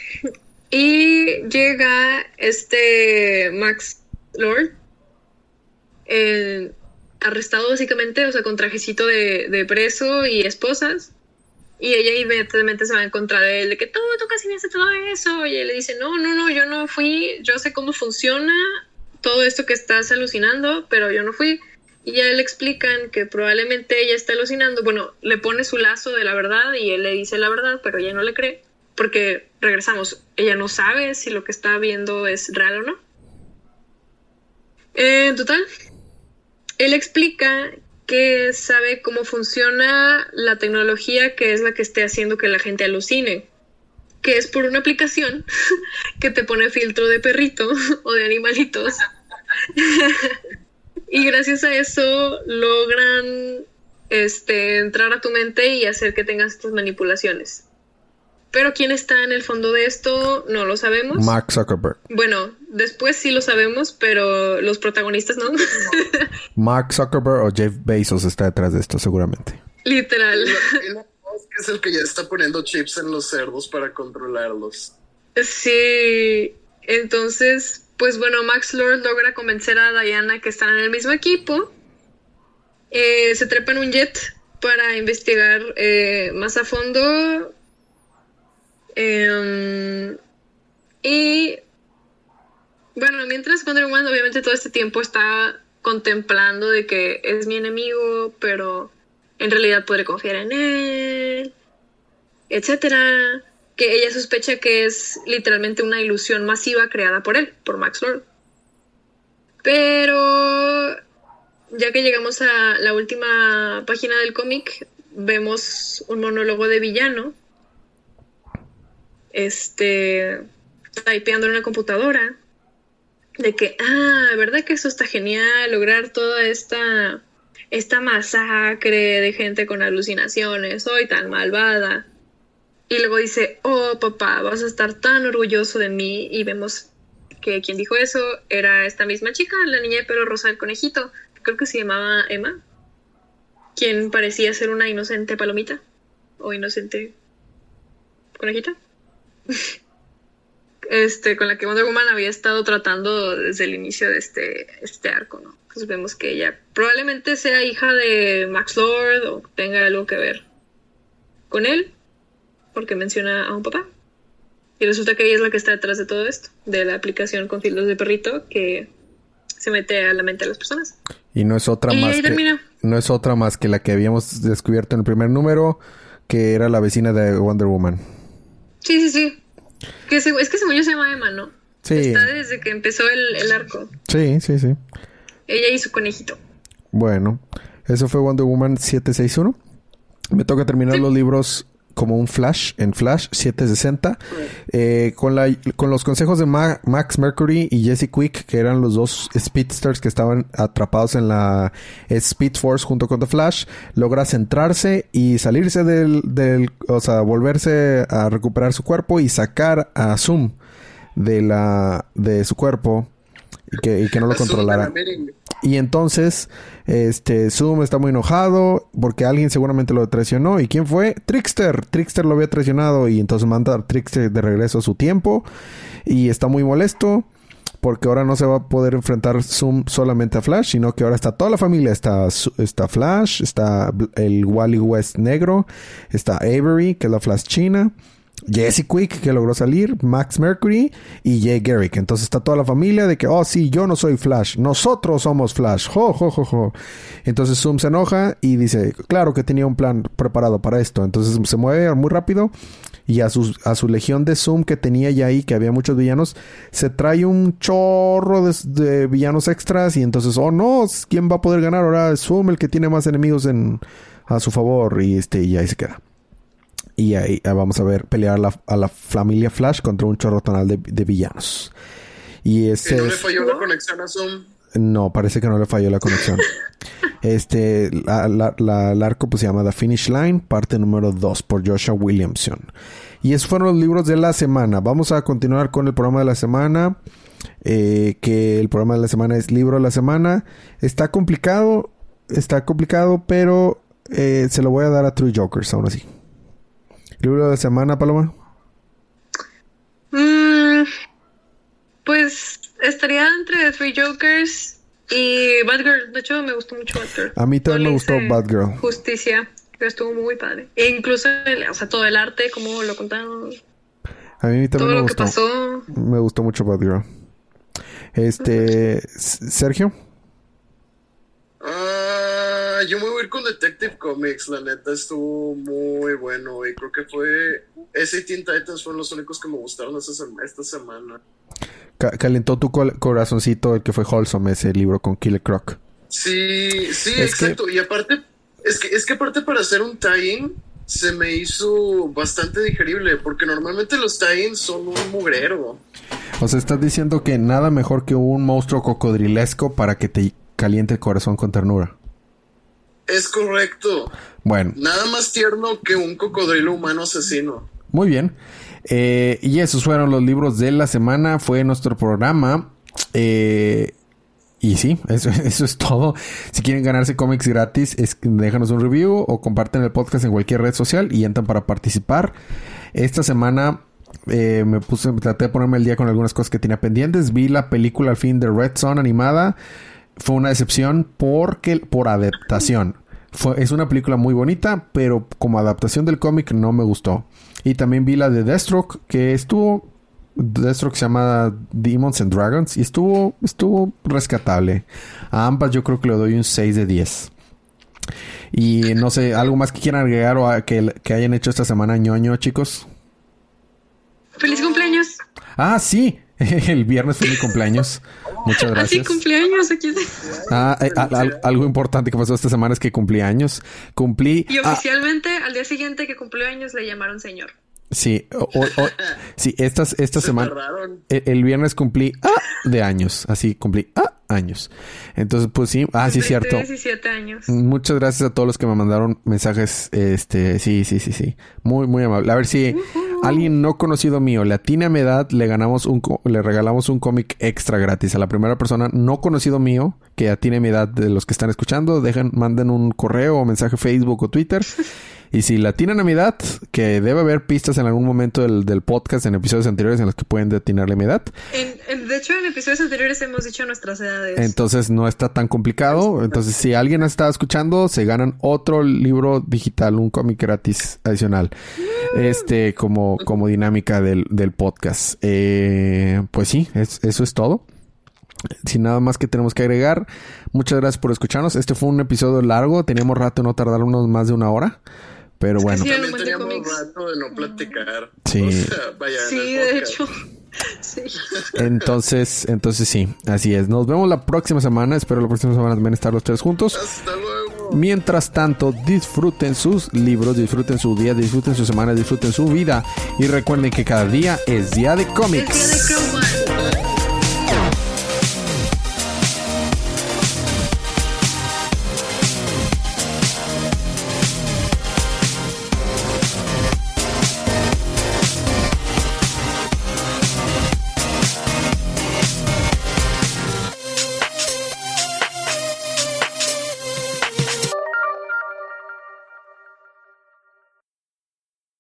Y llega este Max Lord. arrestado básicamente, o sea, con trajecito de, de preso y esposas. Y ella inmediatamente se va en contra de él, de que tú, tú casi me haces todo eso. Y él le dice, no, no, no, yo no fui, yo sé cómo funciona todo esto que estás alucinando, pero yo no fui. Y a él le explican que probablemente ella está alucinando. Bueno, le pone su lazo de la verdad y él le dice la verdad, pero ella no le cree. Porque regresamos, ella no sabe si lo que está viendo es real o no. Eh, en total, él explica que sabe cómo funciona la tecnología que es la que esté haciendo que la gente alucine. Que es por una aplicación que te pone filtro de perrito o de animalitos. y gracias a eso logran este, entrar a tu mente y hacer que tengas estas manipulaciones. Pero quién está en el fondo de esto no lo sabemos. Mark Zuckerberg. Bueno, después sí lo sabemos, pero los protagonistas no. Mark Zuckerberg o Jeff Bezos está detrás de esto, seguramente. Literal. es el que ya está poniendo chips en los cerdos para controlarlos. Sí. Entonces, pues bueno, Max Lord logra convencer a Diana que están en el mismo equipo. Eh, se trepa en un jet para investigar eh, más a fondo Em, y bueno, mientras Wonder Woman obviamente todo este tiempo está contemplando de que es mi enemigo, pero en realidad podré confiar en él, etcétera. Que ella sospecha que es literalmente una ilusión masiva creada por él, por Max Lord. Pero ya que llegamos a la última página del cómic, vemos un monólogo de villano este, typeando en una computadora, de que, ah, ¿verdad que eso está genial? Lograr toda esta, esta masacre de gente con alucinaciones, soy tan malvada. Y luego dice, oh papá, vas a estar tan orgulloso de mí. Y vemos que quien dijo eso era esta misma chica, la niña de pelo rosa del conejito, creo que se llamaba Emma, quien parecía ser una inocente palomita o inocente conejita este, con la que Wonder Woman había estado tratando desde el inicio de este, este arco, ¿no? Entonces vemos que ella probablemente sea hija de Max Lord o tenga algo que ver con él, porque menciona a un papá. Y resulta que ella es la que está detrás de todo esto, de la aplicación con filtros de perrito que se mete a la mente de las personas. Y no es otra más que, no es otra más que la que habíamos descubierto en el primer número, que era la vecina de Wonder Woman. Sí, sí, sí. Que es que según yo se llama Emma, ¿no? Sí. Está desde que empezó el, arco. Sí, sí, sí. Ella y su conejito. Bueno, eso fue Wonder Woman 761. Me toca terminar los libros como un Flash en Flash 760 eh, con, la, con los consejos de Max Mercury y Jesse Quick que eran los dos speedsters que estaban atrapados en la Speed Force junto con The Flash logra centrarse y salirse del, del o sea volverse a recuperar su cuerpo y sacar a Zoom de la de su cuerpo y que, y que no lo controlara y entonces, este, Zoom está muy enojado porque alguien seguramente lo traicionó. ¿Y quién fue? Trickster. Trickster lo había traicionado y entonces manda a Trickster de regreso a su tiempo. Y está muy molesto porque ahora no se va a poder enfrentar Zoom solamente a Flash, sino que ahora está toda la familia. Está, está Flash, está el Wally West negro, está Avery, que es la Flash china. Jesse Quick, que logró salir, Max Mercury y Jay Garrick. Entonces está toda la familia de que, oh, sí, yo no soy Flash, nosotros somos Flash. Jo, jo. Entonces Zoom se enoja y dice, claro que tenía un plan preparado para esto. Entonces se mueve muy rápido y a su, a su legión de Zoom que tenía ya ahí, que había muchos villanos, se trae un chorro de, de villanos extras y entonces, oh no, ¿quién va a poder ganar ahora? Es Zoom el que tiene más enemigos en, a su favor y, este, y ahí se queda. Y ahí vamos a ver pelear a la familia Flash contra un chorro tonal de, villanos. Y ese. ¿No le falló la conexión a Zoom? No, parece que no le falló la conexión. este, la, el arco pues se llama The Finish Line, parte número 2 por Joshua Williamson. Y esos fueron los libros de la semana. Vamos a continuar con el programa de la semana. Eh, que el programa de la semana es libro de la semana. Está complicado, está complicado, pero eh, se lo voy a dar a True Jokers, aún así. ¿Libro de semana, Paloma? Mm, pues estaría entre Three Jokers y Batgirl. De hecho, me gustó mucho Batgirl. A mí también me gustó Batgirl. Justicia. Pero estuvo muy padre. E incluso, o sea, todo el arte, como lo contaron. A mí también todo me lo gustó. que pasó. Me gustó mucho Batgirl. Este, Sergio. Ah yo me voy a ir con Detective Comics, la neta estuvo muy bueno y creo que fue ese y Teen Titans fueron los únicos que me gustaron esta, esta semana. calentó tu corazoncito el que fue Wholesome ese libro con Killer Croc. Sí, sí, exacto. Y aparte, es que, es que aparte para hacer un tie-in se me hizo bastante digerible, porque normalmente los tie son un mugrero. O sea, estás diciendo que nada mejor que un monstruo cocodrilesco para que te caliente el corazón con ternura. Es correcto. Bueno. Nada más tierno que un cocodrilo humano asesino. Muy bien. Eh, y esos fueron los libros de la semana. Fue nuestro programa. Eh, y sí, eso, eso, es todo. Si quieren ganarse cómics gratis, es, déjanos un review o comparten el podcast en cualquier red social y entran para participar. Esta semana eh, me puse, traté de ponerme el día con algunas cosas que tenía pendientes. Vi la película al fin de Red Son animada. Fue una decepción porque por adaptación. Fue, es una película muy bonita, pero como adaptación del cómic no me gustó. Y también vi la de Deathstroke, que estuvo Deathstroke se llama Demons and Dragons y estuvo, estuvo rescatable. A ambas yo creo que le doy un 6 de 10. Y no sé, ¿algo más que quieran agregar o que, que hayan hecho esta semana ñoño, chicos? ¡Feliz cumpleaños! Ah, sí. El viernes fue mi cumpleaños. Muchas ah, gracias. Así cumpleaños aquí. Ah, eh, algo importante que pasó esta semana es que cumplí años. Cumplí. Y oficialmente al día siguiente que cumplió años le llamaron señor. Sí, sí, estas, esta semana, e, el, viernes cumplí ah, de años, así cumplí ah, años. Entonces, pues sí, ah, sí, cierto. 17 años. Muchas gracias a todos los que me mandaron mensajes, este, sí, sí, sí, sí, muy, muy amable. A ver si alguien no conocido mío le atina mi edad, le ganamos un, le regalamos un cómic extra gratis a la primera persona no conocido mío que atine mi edad de los que están escuchando, dejen, manden un correo o mensaje Facebook o Twitter. Y si la tienen a mi edad, que debe haber pistas en algún momento del, podcast, en episodios anteriores, en los que pueden detinarle mi edad. de hecho, en episodios anteriores hemos dicho nuestras edades. Entonces no está tan complicado. Entonces, si alguien está escuchando, se ganan otro libro digital, un cómic gratis adicional. Este, como, como dinámica del, podcast. Eh, pues sí, eso es todo. Sin nada más que tenemos que agregar, muchas gracias por escucharnos. Este fue un episodio largo, teníamos rato de no tardarnos más de una hora. Pero bueno. Sí, también teníamos rato de no platicar. Sí. sí, de hecho. Sí. Entonces, entonces sí, así es. Nos vemos la próxima semana. Espero la próxima semana también estar los tres juntos. Hasta luego. Mientras tanto, disfruten sus libros, disfruten su día, disfruten su semana, disfruten su vida. Y recuerden que cada día es día de cómics.